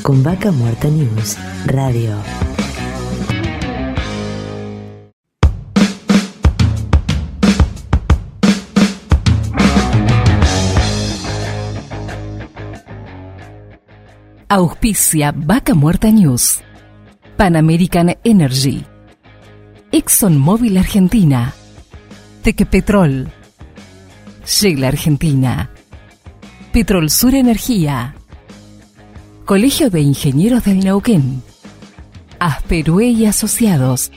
con Vaca Muerta News Radio. Auspicia Vaca Muerta News. Pan American Energy. ExxonMobil Argentina. Tequepetrol. Shell Argentina. Petrol Sur Energía. Colegio de Ingenieros del Neuquén. Asperue y Asociados.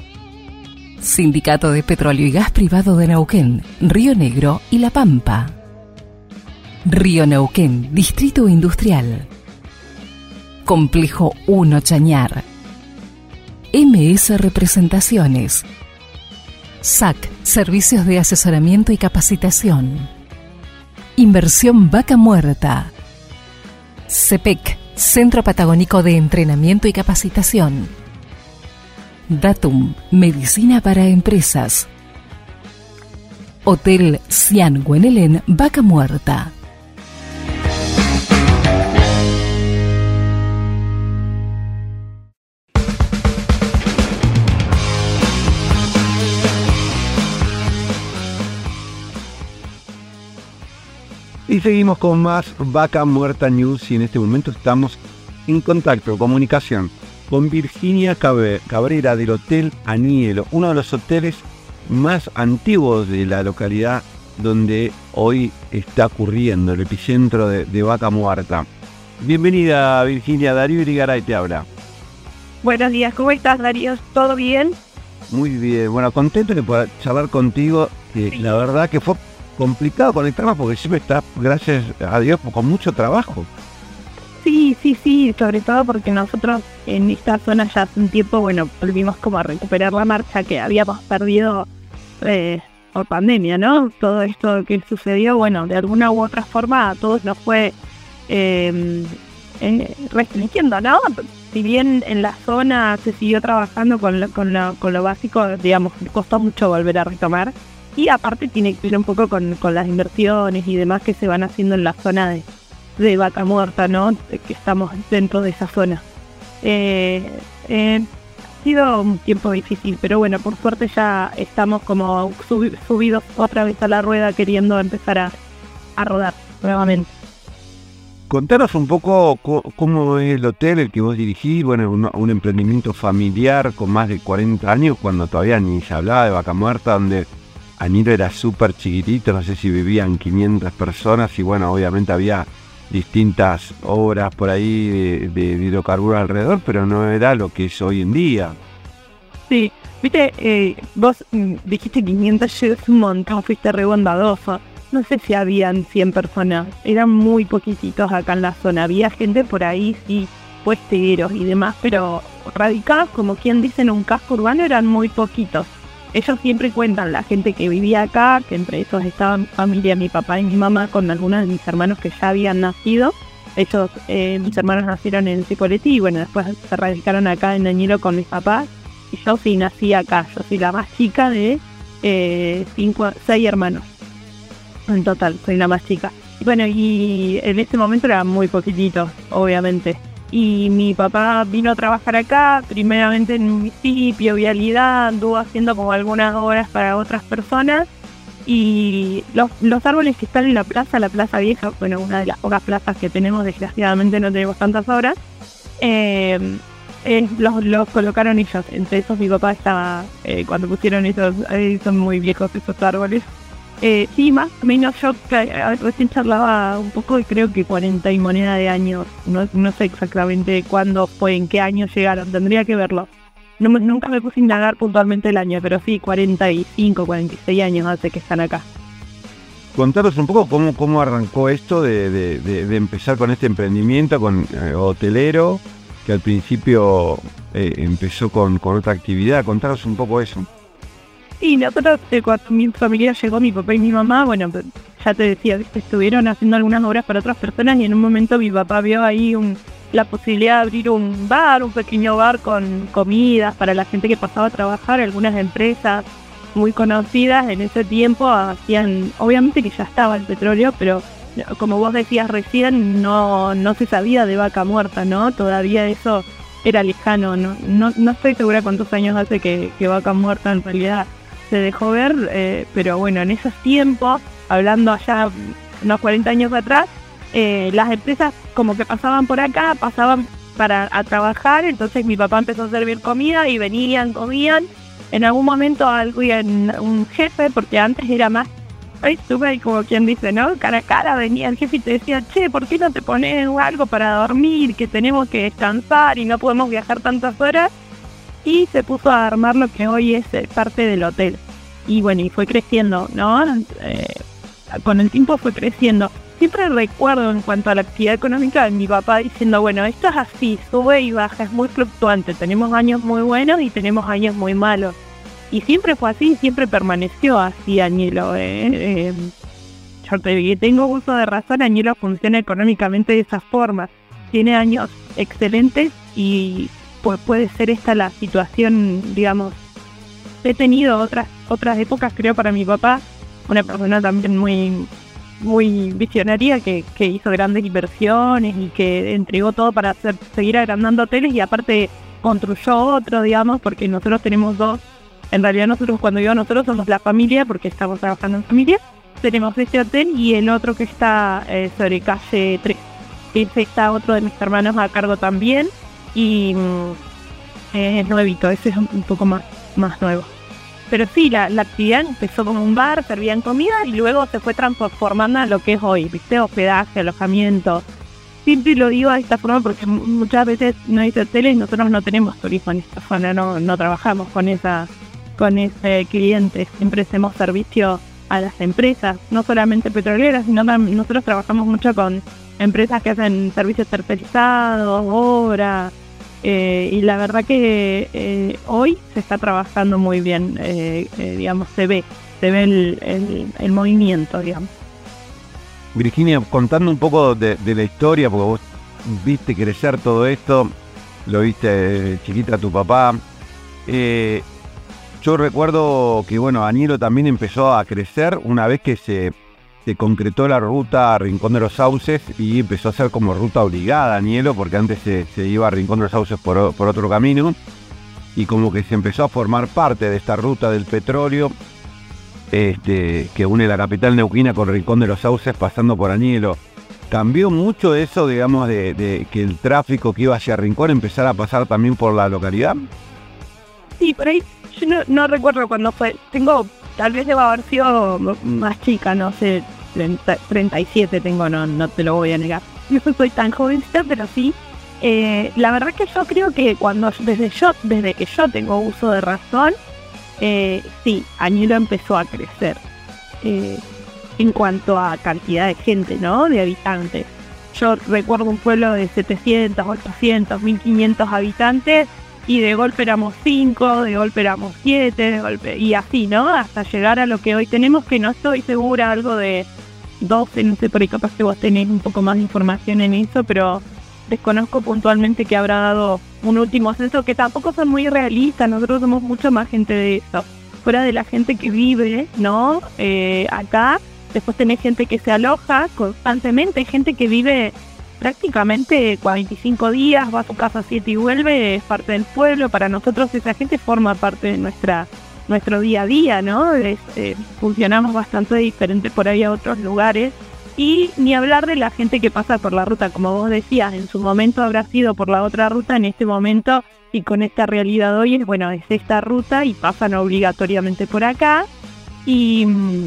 Sindicato de Petróleo y Gas Privado de Neuquén, Río Negro y La Pampa. Río Neuquén, Distrito Industrial. Complejo 1 Chañar. MS Representaciones. SAC, Servicios de Asesoramiento y Capacitación. Inversión Vaca Muerta. CEPEC, Centro Patagónico de Entrenamiento y Capacitación. Datum, Medicina para Empresas. Hotel Cian Guenelén, Vaca Muerta. Y seguimos con más Vaca Muerta News y en este momento estamos en contacto, comunicación con Virginia Cabrera del Hotel Anielo, uno de los hoteles más antiguos de la localidad donde hoy está ocurriendo el epicentro de, de Vaca Muerta. Bienvenida Virginia, Darío Irigaray te habla. Buenos días, ¿cómo estás Darío? ¿Todo bien? Muy bien, bueno, contento de poder charlar contigo, que la verdad que fue complicado conectarnos porque siempre estás, gracias a Dios, con mucho trabajo. Sí, sí, sí, sobre todo porque nosotros en esta zona ya hace un tiempo, bueno, volvimos como a recuperar la marcha que habíamos perdido eh, por pandemia, ¿no? Todo esto que sucedió, bueno, de alguna u otra forma a todos nos fue eh, restringiendo, ¿no? Si bien en la zona se siguió trabajando con lo, con lo, con lo básico, digamos, costó mucho volver a retomar. Y aparte tiene que ver un poco con, con las inversiones y demás que se van haciendo en la zona de, de vaca muerta, ¿no? Que estamos dentro de esa zona. Eh, eh, ha sido un tiempo difícil, pero bueno, por suerte ya estamos como subidos otra vez a la rueda queriendo empezar a, a rodar nuevamente. Contanos un poco cómo es el hotel el que vos dirigís, bueno, un, un, emprendimiento familiar con más de 40 años, cuando todavía ni se hablaba de Vaca Muerta, donde Aniro era súper chiquitito, no sé si vivían 500 personas y bueno, obviamente había distintas obras por ahí de, de, hidrocarburos alrededor, pero no era lo que es hoy en día. Sí, viste, eh, vos mm, dijiste 500, es un montón, fuiste re bondadoso. No sé si habían 100 personas, eran muy poquititos acá en la zona. Había gente por ahí, sí, puesteros y demás, pero radicados, como quien dice, en un casco urbano eran muy poquitos. Ellos siempre cuentan, la gente que vivía acá, que entre esos estaba mi familia, mi papá y mi mamá, con algunos de mis hermanos que ya habían nacido. Ellos, eh, mis hermanos nacieron en Cipoletti y bueno, después se radicaron acá en Añero con mis papás. Y yo sí nací acá, yo soy la más chica de eh, cinco, seis hermanos. En total, soy la más chica. Bueno, y en ese momento eran muy poquititos, obviamente y mi papá vino a trabajar acá, primeramente en un municipio, vialidad, anduvo haciendo como algunas obras para otras personas. Y los, los, árboles que están en la plaza, la plaza vieja, bueno, una de las pocas plazas que tenemos, desgraciadamente no tenemos tantas obras, eh, eh, los, los, colocaron ellos, entre esos mi papá estaba, eh, cuando pusieron esos, son muy viejos esos árboles, eh, sí, más o menos yo recién charlaba un poco y creo que 40 y moneda de años. No, sé exactamente cuándo fue, en qué año llegaron, tendría que verlo. Nunca me puse a indagar puntualmente el año, pero sí, 45, 46 años hace que están acá. Contaros un poco cómo, cómo arrancó esto de, de empezar con este emprendimiento, con eh, hotelero, que al principio eh, empezó con, con otra actividad. Contaros un poco eso. Sí, nosotros eh, cuando mi familia llegó, mi papá y mi mamá, bueno, ya te decía, estuvieron haciendo algunas obras para otras personas y en un momento mi papá vio ahí un, la posibilidad de abrir un bar, un pequeño bar con comidas para la gente que pasaba a trabajar, algunas empresas muy conocidas en ese tiempo hacían, obviamente que ya estaba el petróleo, pero como vos decías recién, no, no se sabía de vaca muerta, ¿no? Todavía eso era lejano, no, no, no estoy segura cuántos años hace que vaca muerta en realidad se dejó ver, eh, pero bueno, en esos tiempos, hablando allá unos 40 años atrás, eh, las empresas como que pasaban por acá, pasaban para a trabajar, entonces mi papá empezó a servir comida y venían, comían. En algún momento alguien, un jefe, porque antes era más, estuve como quien dice, ¿no? Cara a cara venía el jefe y te decía, che, ¿por qué no te pones algo para dormir? Que tenemos que descansar y no podemos viajar tantas horas y se puso a armar lo que hoy es eh, parte del hotel. Y bueno, y fue creciendo, ¿no? Eh, con el tiempo fue creciendo. Siempre recuerdo en cuanto a la actividad económica de mi papá diciendo, bueno, esto es así, sube y baja, es muy fluctuante, tenemos años muy buenos y tenemos años muy malos. Y siempre fue así, siempre permaneció así Añelo. ¿eh? Eh, yo te tengo uso de razón, Añelo funciona económicamente de esa forma. Tiene años excelentes y pues puede ser esta la situación, digamos. He tenido otras otras épocas, creo, para mi papá, una persona también muy muy visionaria que, que hizo grandes inversiones y que entregó todo para hacer, seguir agrandando hoteles y aparte construyó otro, digamos, porque nosotros tenemos dos. En realidad nosotros cuando digo nosotros somos la familia, porque estamos trabajando en familia. Tenemos este hotel y el otro que está eh, sobre calle 3. Ese está otro de mis hermanos a cargo también y mm, es nuevito, ese es un poco más, más nuevo. pero sí, la, la actividad empezó como un bar, servían comida y luego se fue transformando a lo que es hoy, ¿viste? Hospedaje, alojamiento. Siempre lo digo de esta forma porque mu- muchas veces no hay hoteles nosotros no tenemos turismo en esta zona, no, no trabajamos con esa con ese cliente. Siempre hacemos servicio a las empresas, no solamente petroleras, sino también nosotros trabajamos mucho con empresas que hacen servicios tercerizados, obras, eh, y la verdad que eh, hoy se está trabajando muy bien, eh, digamos, se ve, se ve el, el- movimiento, digamos. Virginia, contando un poco de, la historia, porque vos viste crecer todo esto, lo viste chiquita tu papá. yo recuerdo que, bueno, Anielo también empezó a crecer una vez que se, se concretó la ruta a Rincón de los Sauces y empezó a ser como ruta obligada Anielo, porque antes se, se iba a Rincón de los Sauces por, por otro camino. Y como que se empezó a formar parte de esta ruta del petróleo este, que une la capital neuquina con Rincón de los Sauces pasando por Añelo. ¿Cambió mucho eso, digamos, de, de que el tráfico que iba hacia Rincón empezara a pasar también por la localidad? Sí, por ahí, yo no, no recuerdo cuándo fue, tengo, tal vez debo haber sido más chica, no sé, 30 37 tengo, no, no te lo voy a negar. (laughs) No soy tan jovencita, pero sí. Eh, la verdad que yo creo que cuando desde yo, desde que yo tengo uso de razón, eh, sí, Añelo empezó a crecer. Eh, en cuanto a cantidad de gente, ¿no? De habitantes. Yo recuerdo un pueblo de 700, 800, 1500 habitantes y de golpe éramos 5, de golpe éramos 7, de golpe y así, ¿no? Hasta llegar a lo que hoy tenemos, que no estoy segura, algo de 12, no sé, por ahí capaz que vos tenés un poco más de información en eso, pero desconozco puntualmente que habrá dado un último censo que tampoco son muy realistas, nosotros somos mucho más gente de eso. Fuera de la gente que vive, ¿no? Eh, acá, después tenés gente que se aloja constantemente, gente que vive prácticamente 45 días, va a su casa 7 y vuelve, es parte del pueblo, para nosotros esa gente forma parte de nuestra nuestro día a día, ¿no? Eh, funcionamos bastante diferente por ahí a otros lugares. Y ni hablar de la gente que pasa por la ruta, como vos decías, en su momento habrá sido por la otra ruta, en este momento y con esta realidad hoy es, bueno, es esta ruta y pasan obligatoriamente por acá. Y mm,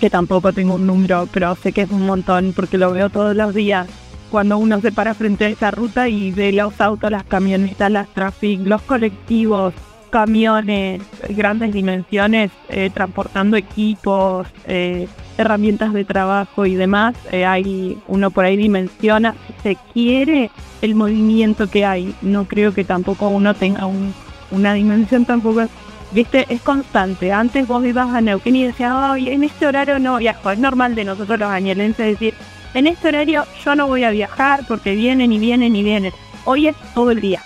que tampoco tengo un número, pero sé que es un montón porque lo veo todos los días. Cuando uno se para frente a esa ruta y ve los autos, las camionetas, las traffic, los colectivos, camiones, grandes dimensiones, eh, transportando equipos, eh, herramientas de trabajo y demás, eh, hay uno por ahí dimensiona, si se quiere, el movimiento que hay. No creo que tampoco uno tenga un- una dimensión tampoco, viste, es constante. Antes vos ibas a Neuquén y decías, ay, en este horario no viajo. Es normal de nosotros los añelenses decir, en este horario yo no voy a viajar porque vienen y vienen y vienen. Hoy es todo el día,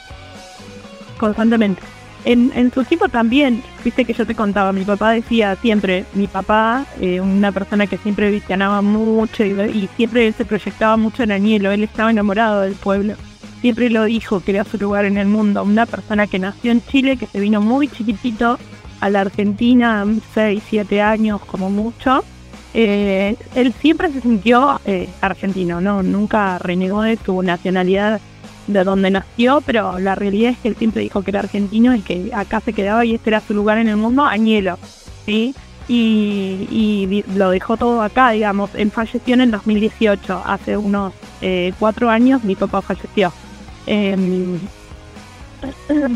constantemente. En, en su tiempo también, viste que yo te contaba, mi papá decía siempre, mi papá, eh, una persona que siempre visionaba mucho y, siempre se proyectaba mucho en Añelo, él estaba enamorado del pueblo, siempre lo dijo que era su lugar en el mundo, una persona que nació en Chile, que se vino muy chiquitito a la Argentina, 6, 7 años como mucho, eh, él siempre se sintió eh, argentino, no nunca renegó de su nacionalidad de donde nació, pero la realidad es que él siempre dijo que era argentino y que acá se quedaba y este era su lugar en el mundo, Añelo, ¿sí? Y, lo dejó todo acá, digamos. Él falleció en el 2018, hace unos eh, cuatro años mi papá falleció. Em,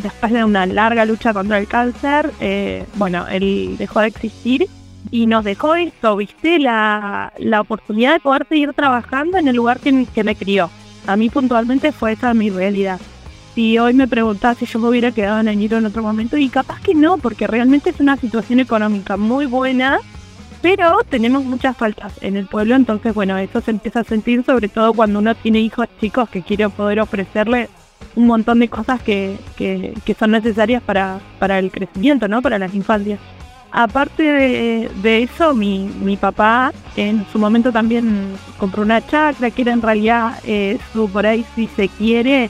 después de una larga lucha contra el cáncer, eh, bueno, él dejó de existir y nos dejó esto, viste, la, la oportunidad de poder seguir trabajando en el lugar que, me crió. A mí puntualmente fue esa mi realidad. Si hoy me preguntás si yo me hubiera quedado en Añiro en otro momento, y capaz que no, porque realmente es una situación económica muy buena, pero tenemos muchas faltas en el pueblo, entonces bueno, eso se empieza a sentir sobre todo cuando uno tiene hijos chicos que quiere poder ofrecerle un montón de cosas que, que, que son necesarias para, para el crecimiento, ¿no? Para las infancias. Aparte de, eso, mi, mi papá en su momento también compró una chacra, que era en realidad eh, su, por ahí si se quiere,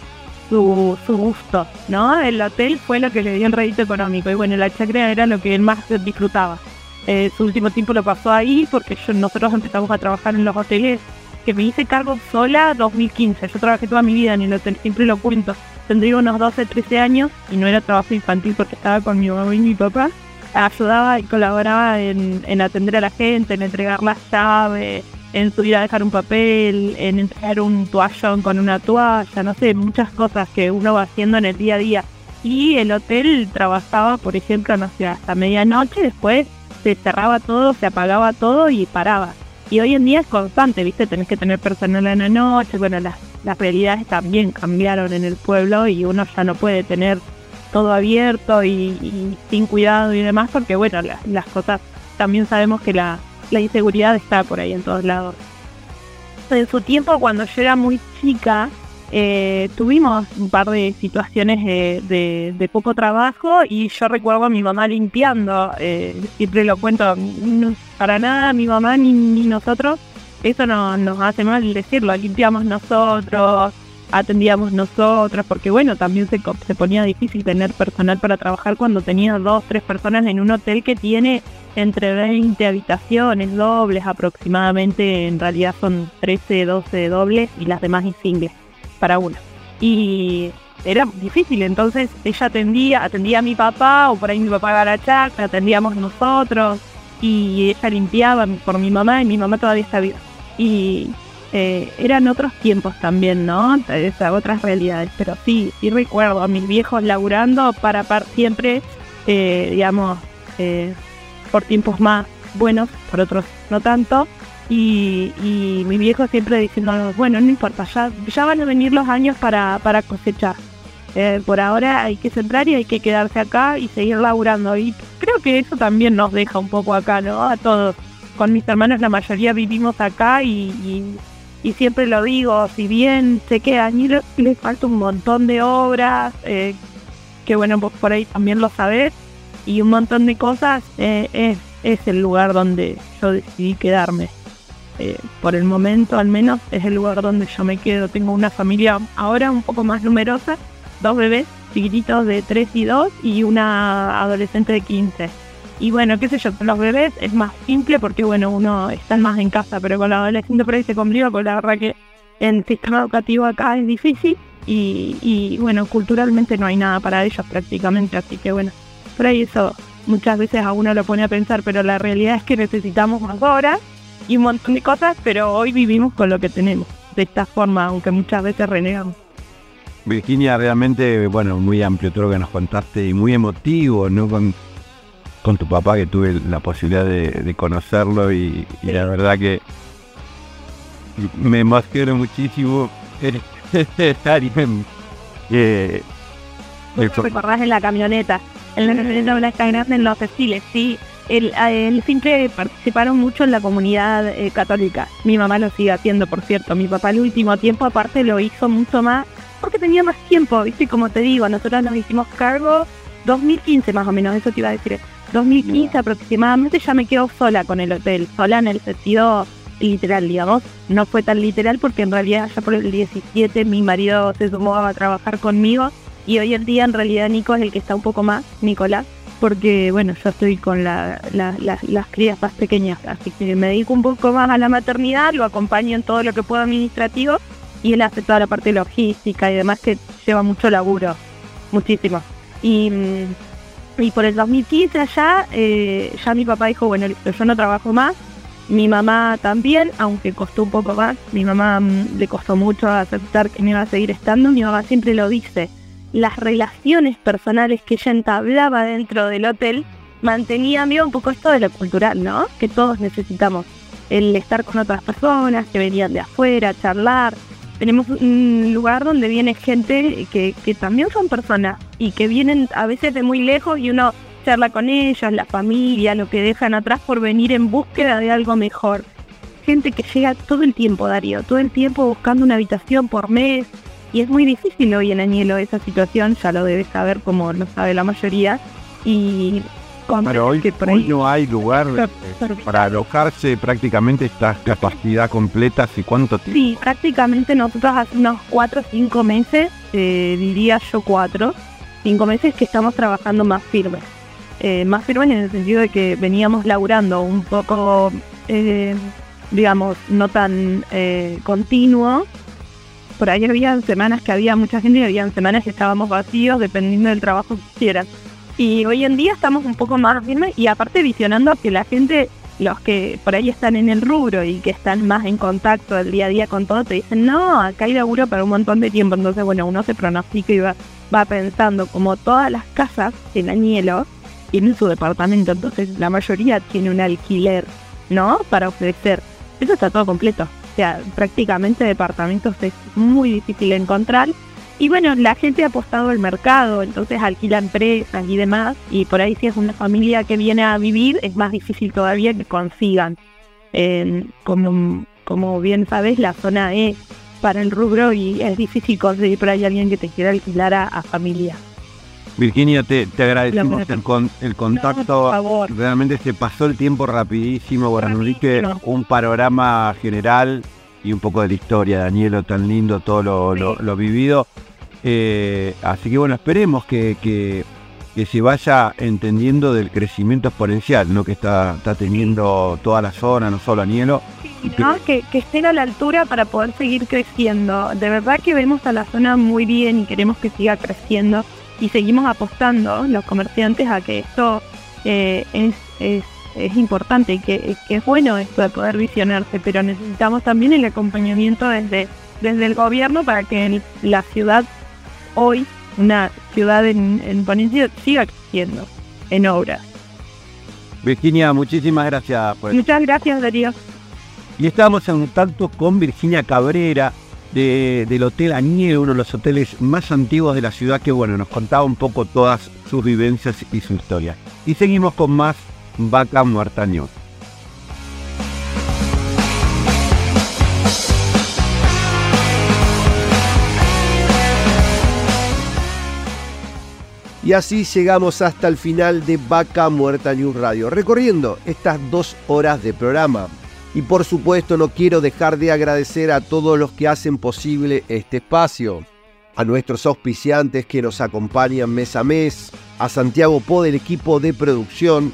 su, su gusto, ¿no? El hotel fue lo que le dio el rédito económico y bueno, la chacra era lo que él más disfrutaba. Eh, su último tiempo lo pasó ahí porque yo, nosotros empezamos a trabajar en los hoteles que me hice cargo sola 2015. Yo trabajé toda mi vida en el hotel, siempre lo cuento. Tendría unos 12, 13 años y no era trabajo infantil porque estaba con mi mamá y mi papá. Ayudaba y colaboraba en, en atender a la gente, en entregar las llaves, en subir a dejar un papel, en entregar un toallón con una toalla, no sé, muchas cosas que uno va haciendo en el día a día. Y el hotel trabajaba, por ejemplo, no sé, hasta medianoche, después se cerraba todo, se apagaba todo y paraba. Y hoy en día es constante, ¿viste? Tenés que tener personal en la noche, bueno, las, las realidades también cambiaron en el pueblo y uno ya no puede tener todo abierto y, y sin cuidado y demás, porque bueno, la- las cosas, también sabemos que la, inseguridad está por ahí en todos lados. En su tiempo, cuando yo era muy chica, eh, tuvimos un par de situaciones de poco trabajo y yo recuerdo a mi mamá limpiando, eh, siempre lo cuento, no- para nada mi mamá ni, ni nosotros, eso no nos hace mal decirlo, limpiamos nosotros, atendíamos nosotros, porque bueno, también se, se ponía difícil tener personal para trabajar cuando tenía dos, tres personas en un hotel que tiene entre 20 habitaciones dobles aproximadamente, en realidad son 13, 12 dobles y las demás singles para uno. Y era difícil, entonces ella atendía, atendía a mi papá o por ahí mi papá iba a la chacra, atendíamos nosotros y ella limpiaba por mi mamá y mi mamá todavía está viva. Y eh, eran otros tiempos también, ¿no? Esas otras realidades, pero sí, sí recuerdo a mis viejos laburando para par siempre, eh, digamos, eh, por tiempos más buenos, por otros no tanto. Y, y mi viejo siempre diciendo, bueno, no importa, ya, ya van a venir los años para, para cosechar. Eh, por ahora hay que centrar y hay que quedarse acá y seguir laburando. Y creo que eso también nos deja un poco acá, ¿no? A todos. Con mis hermanos la mayoría vivimos acá y- y siempre lo digo, si bien sé que a Añelo le falta un montón de obras, eh, que bueno, vos por ahí también lo sabés, y un montón de cosas, eh, es, es el lugar donde yo decidí quedarme. Eh, por el momento al menos es el lugar donde yo me quedo. Tengo una familia ahora un poco más numerosa, dos bebés chiquititos de 3 y 2 y una adolescente de 15. Y bueno, qué sé yo, con los bebés es más simple porque bueno, uno está más en casa, pero con la adolescente por ahí se complica, porque la verdad que el sistema educativo acá es difícil y, y bueno, culturalmente no hay nada para ellos prácticamente, así que bueno, por ahí eso muchas veces a uno lo pone a pensar, pero la realidad es que necesitamos más horas y un montón de cosas, pero hoy vivimos con lo que tenemos, de esta forma, aunque muchas veces renegamos. Virginia, realmente, bueno, muy amplio todo lo que nos contaste y muy emotivo, ¿no? Con, con tu papá, que tuve la posibilidad de, de conocerlo y, y la verdad que me emociono muchísimo estar y, eh, ¿Vos te recordás en la camioneta? En la camioneta blanca grande en los textiles, sí. Él siempre participaron mucho en la comunidad eh, católica. Mi mamá lo sigue haciendo, por cierto. Mi papá el último tiempo aparte lo hizo mucho más porque tenía más tiempo, ¿viste? Como te digo, nosotros nos hicimos cargo 2015 más o menos, eso te iba a decir. 2015 aproximadamente ya me quedo sola con el hotel, sola en el sentido literal, digamos. No fue tan literal porque en realidad ya por el 17 mi marido se sumó a trabajar conmigo y hoy en día en realidad Nico es el que está un poco más, Nicolás, porque bueno, yo estoy con la- la- la- las crías más pequeñas, así que me dedico un poco más a la maternidad, lo acompaño en todo lo que puedo administrativo y él hace toda la parte logística y demás que lleva mucho laburo, muchísimo. Y, mm, y por el 2015 allá, eh, ya mi papá dijo, bueno, yo no trabajo más, mi mamá también, aunque costó un poco más, mi mamá mm, le costó mucho aceptar que me iba a seguir estando, mi mamá siempre lo dice, las relaciones personales que ella entablaba dentro del hotel mantenían vivo un poco esto de lo cultural, ¿no? Que todos necesitamos. El estar con otras personas que venían de afuera, charlar. Tenemos un lugar donde viene gente que, que también son personas y que vienen a veces de muy lejos y uno charla con ellas, la familia, lo que dejan atrás por venir en búsqueda de algo mejor. Gente que llega todo el tiempo, Darío, todo el tiempo buscando una habitación por mes, y es muy difícil hoy en Añelo esa situación, ya lo debes saber como lo sabe la mayoría. Y Pero hoy, hoy no hay lugar eh, para alojarse prácticamente esta capacidad completa. ¿Hace cuánto tiempo? Sí, prácticamente nosotros hace unos cuatro o cinco meses, eh, diría yo cuatro, cinco meses que estamos trabajando más firmes. Eh, más firmes en el sentido de que veníamos laburando un poco, eh, digamos, no tan eh, continuo. Por ahí había semanas que había mucha gente y había semanas que estábamos vacíos dependiendo del trabajo que hicieran. Y hoy en día estamos un poco más firmes y aparte visionando que la gente, los que por ahí están en el rubro y que están más en contacto el día a día con todo, te dicen, no, acá hay laburo para un montón de tiempo. Entonces, bueno, uno se pronostica y va, va pensando, como todas las casas en Añelo tienen su departamento, entonces la mayoría tiene un alquiler, ¿no? Para ofrecer. Eso está todo completo. O sea, prácticamente departamentos es muy difícil encontrar. Y bueno, la gente ha apostado al mercado, entonces alquila empresas y demás. Y por ahí si es una familia que viene a vivir, es más difícil todavía que consigan. Eh, como, como bien sabes, la zona es para el rubro y es difícil conseguir por ahí alguien que te quiera alquilar a, a familia. Virginia, te, te agradecemos el, con- el No, contacto. por favor. Realmente se pasó el tiempo rapidísimo. Bueno, nos diste un panorama general y un poco de la historia, Danielo, tan lindo, todo lo, lo- Sí. lo vivido. Eh, así que bueno, esperemos que, que- que se vaya entendiendo del crecimiento exponencial ¿no? que está, está teniendo toda la zona, no solo Anielo. ¿no? Que, que estén a la altura para poder seguir creciendo. De verdad que vemos a la zona muy bien y queremos que siga creciendo y seguimos apostando los comerciantes a que esto eh, es, es, es importante y que, que es bueno esto de poder visionarse, pero necesitamos también el acompañamiento desde, desde el gobierno para que el- la ciudad hoy, una ciudad en, en ponencia, siga creciendo en obras. Virginia, muchísimas gracias por Muchas gracias Darío. Y estamos en contacto con Virginia Cabrera de- del Hotel Añelo, uno de los hoteles más antiguos de la ciudad, que bueno, nos contaba un poco todas sus vivencias y su historia. Y seguimos con más Vaca Muerta News. Y así llegamos hasta el final de Vaca Muerta News Radio, recorriendo estas dos horas de programa. Y por supuesto no quiero dejar de agradecer a todos los que hacen posible este espacio. A nuestros auspiciantes que nos acompañan mes a mes, a Santiago Po del equipo de producción,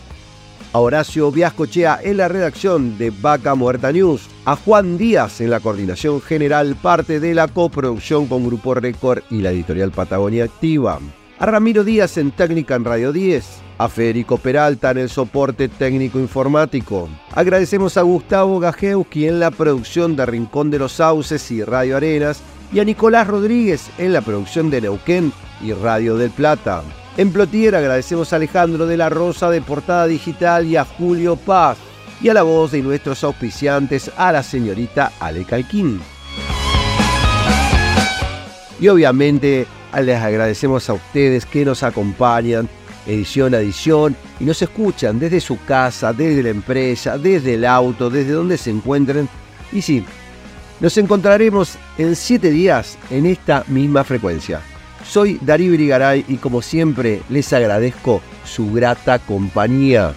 a Horacio Viascochea en la redacción de Vaca Muerta News, a Juan Díaz en la coordinación general, parte de la coproducción con Grupo Record y la editorial Patagonia Activa, a Ramiro Díaz en técnica en Radio 10, a Federico Peralta en el soporte técnico informático. Agradecemos a Gustavo Gajewski en la producción de Rincón de los Sauces y Radio Arenas y a Nicolás Rodríguez en la producción de Neuquén y Radio del Plata. En Plotier agradecemos a Alejandro de la Rosa de Portada Digital y a Julio Paz y a la voz de nuestros auspiciantes a la señorita Ale Calquín. Y obviamente les agradecemos a ustedes que nos acompañan edición a edición y nos escuchan desde su casa, desde la empresa, desde el auto, desde donde se encuentren. Y sí, nos encontraremos en siete días en esta misma frecuencia. Soy Darío Brigaray y como siempre les agradezco su grata compañía.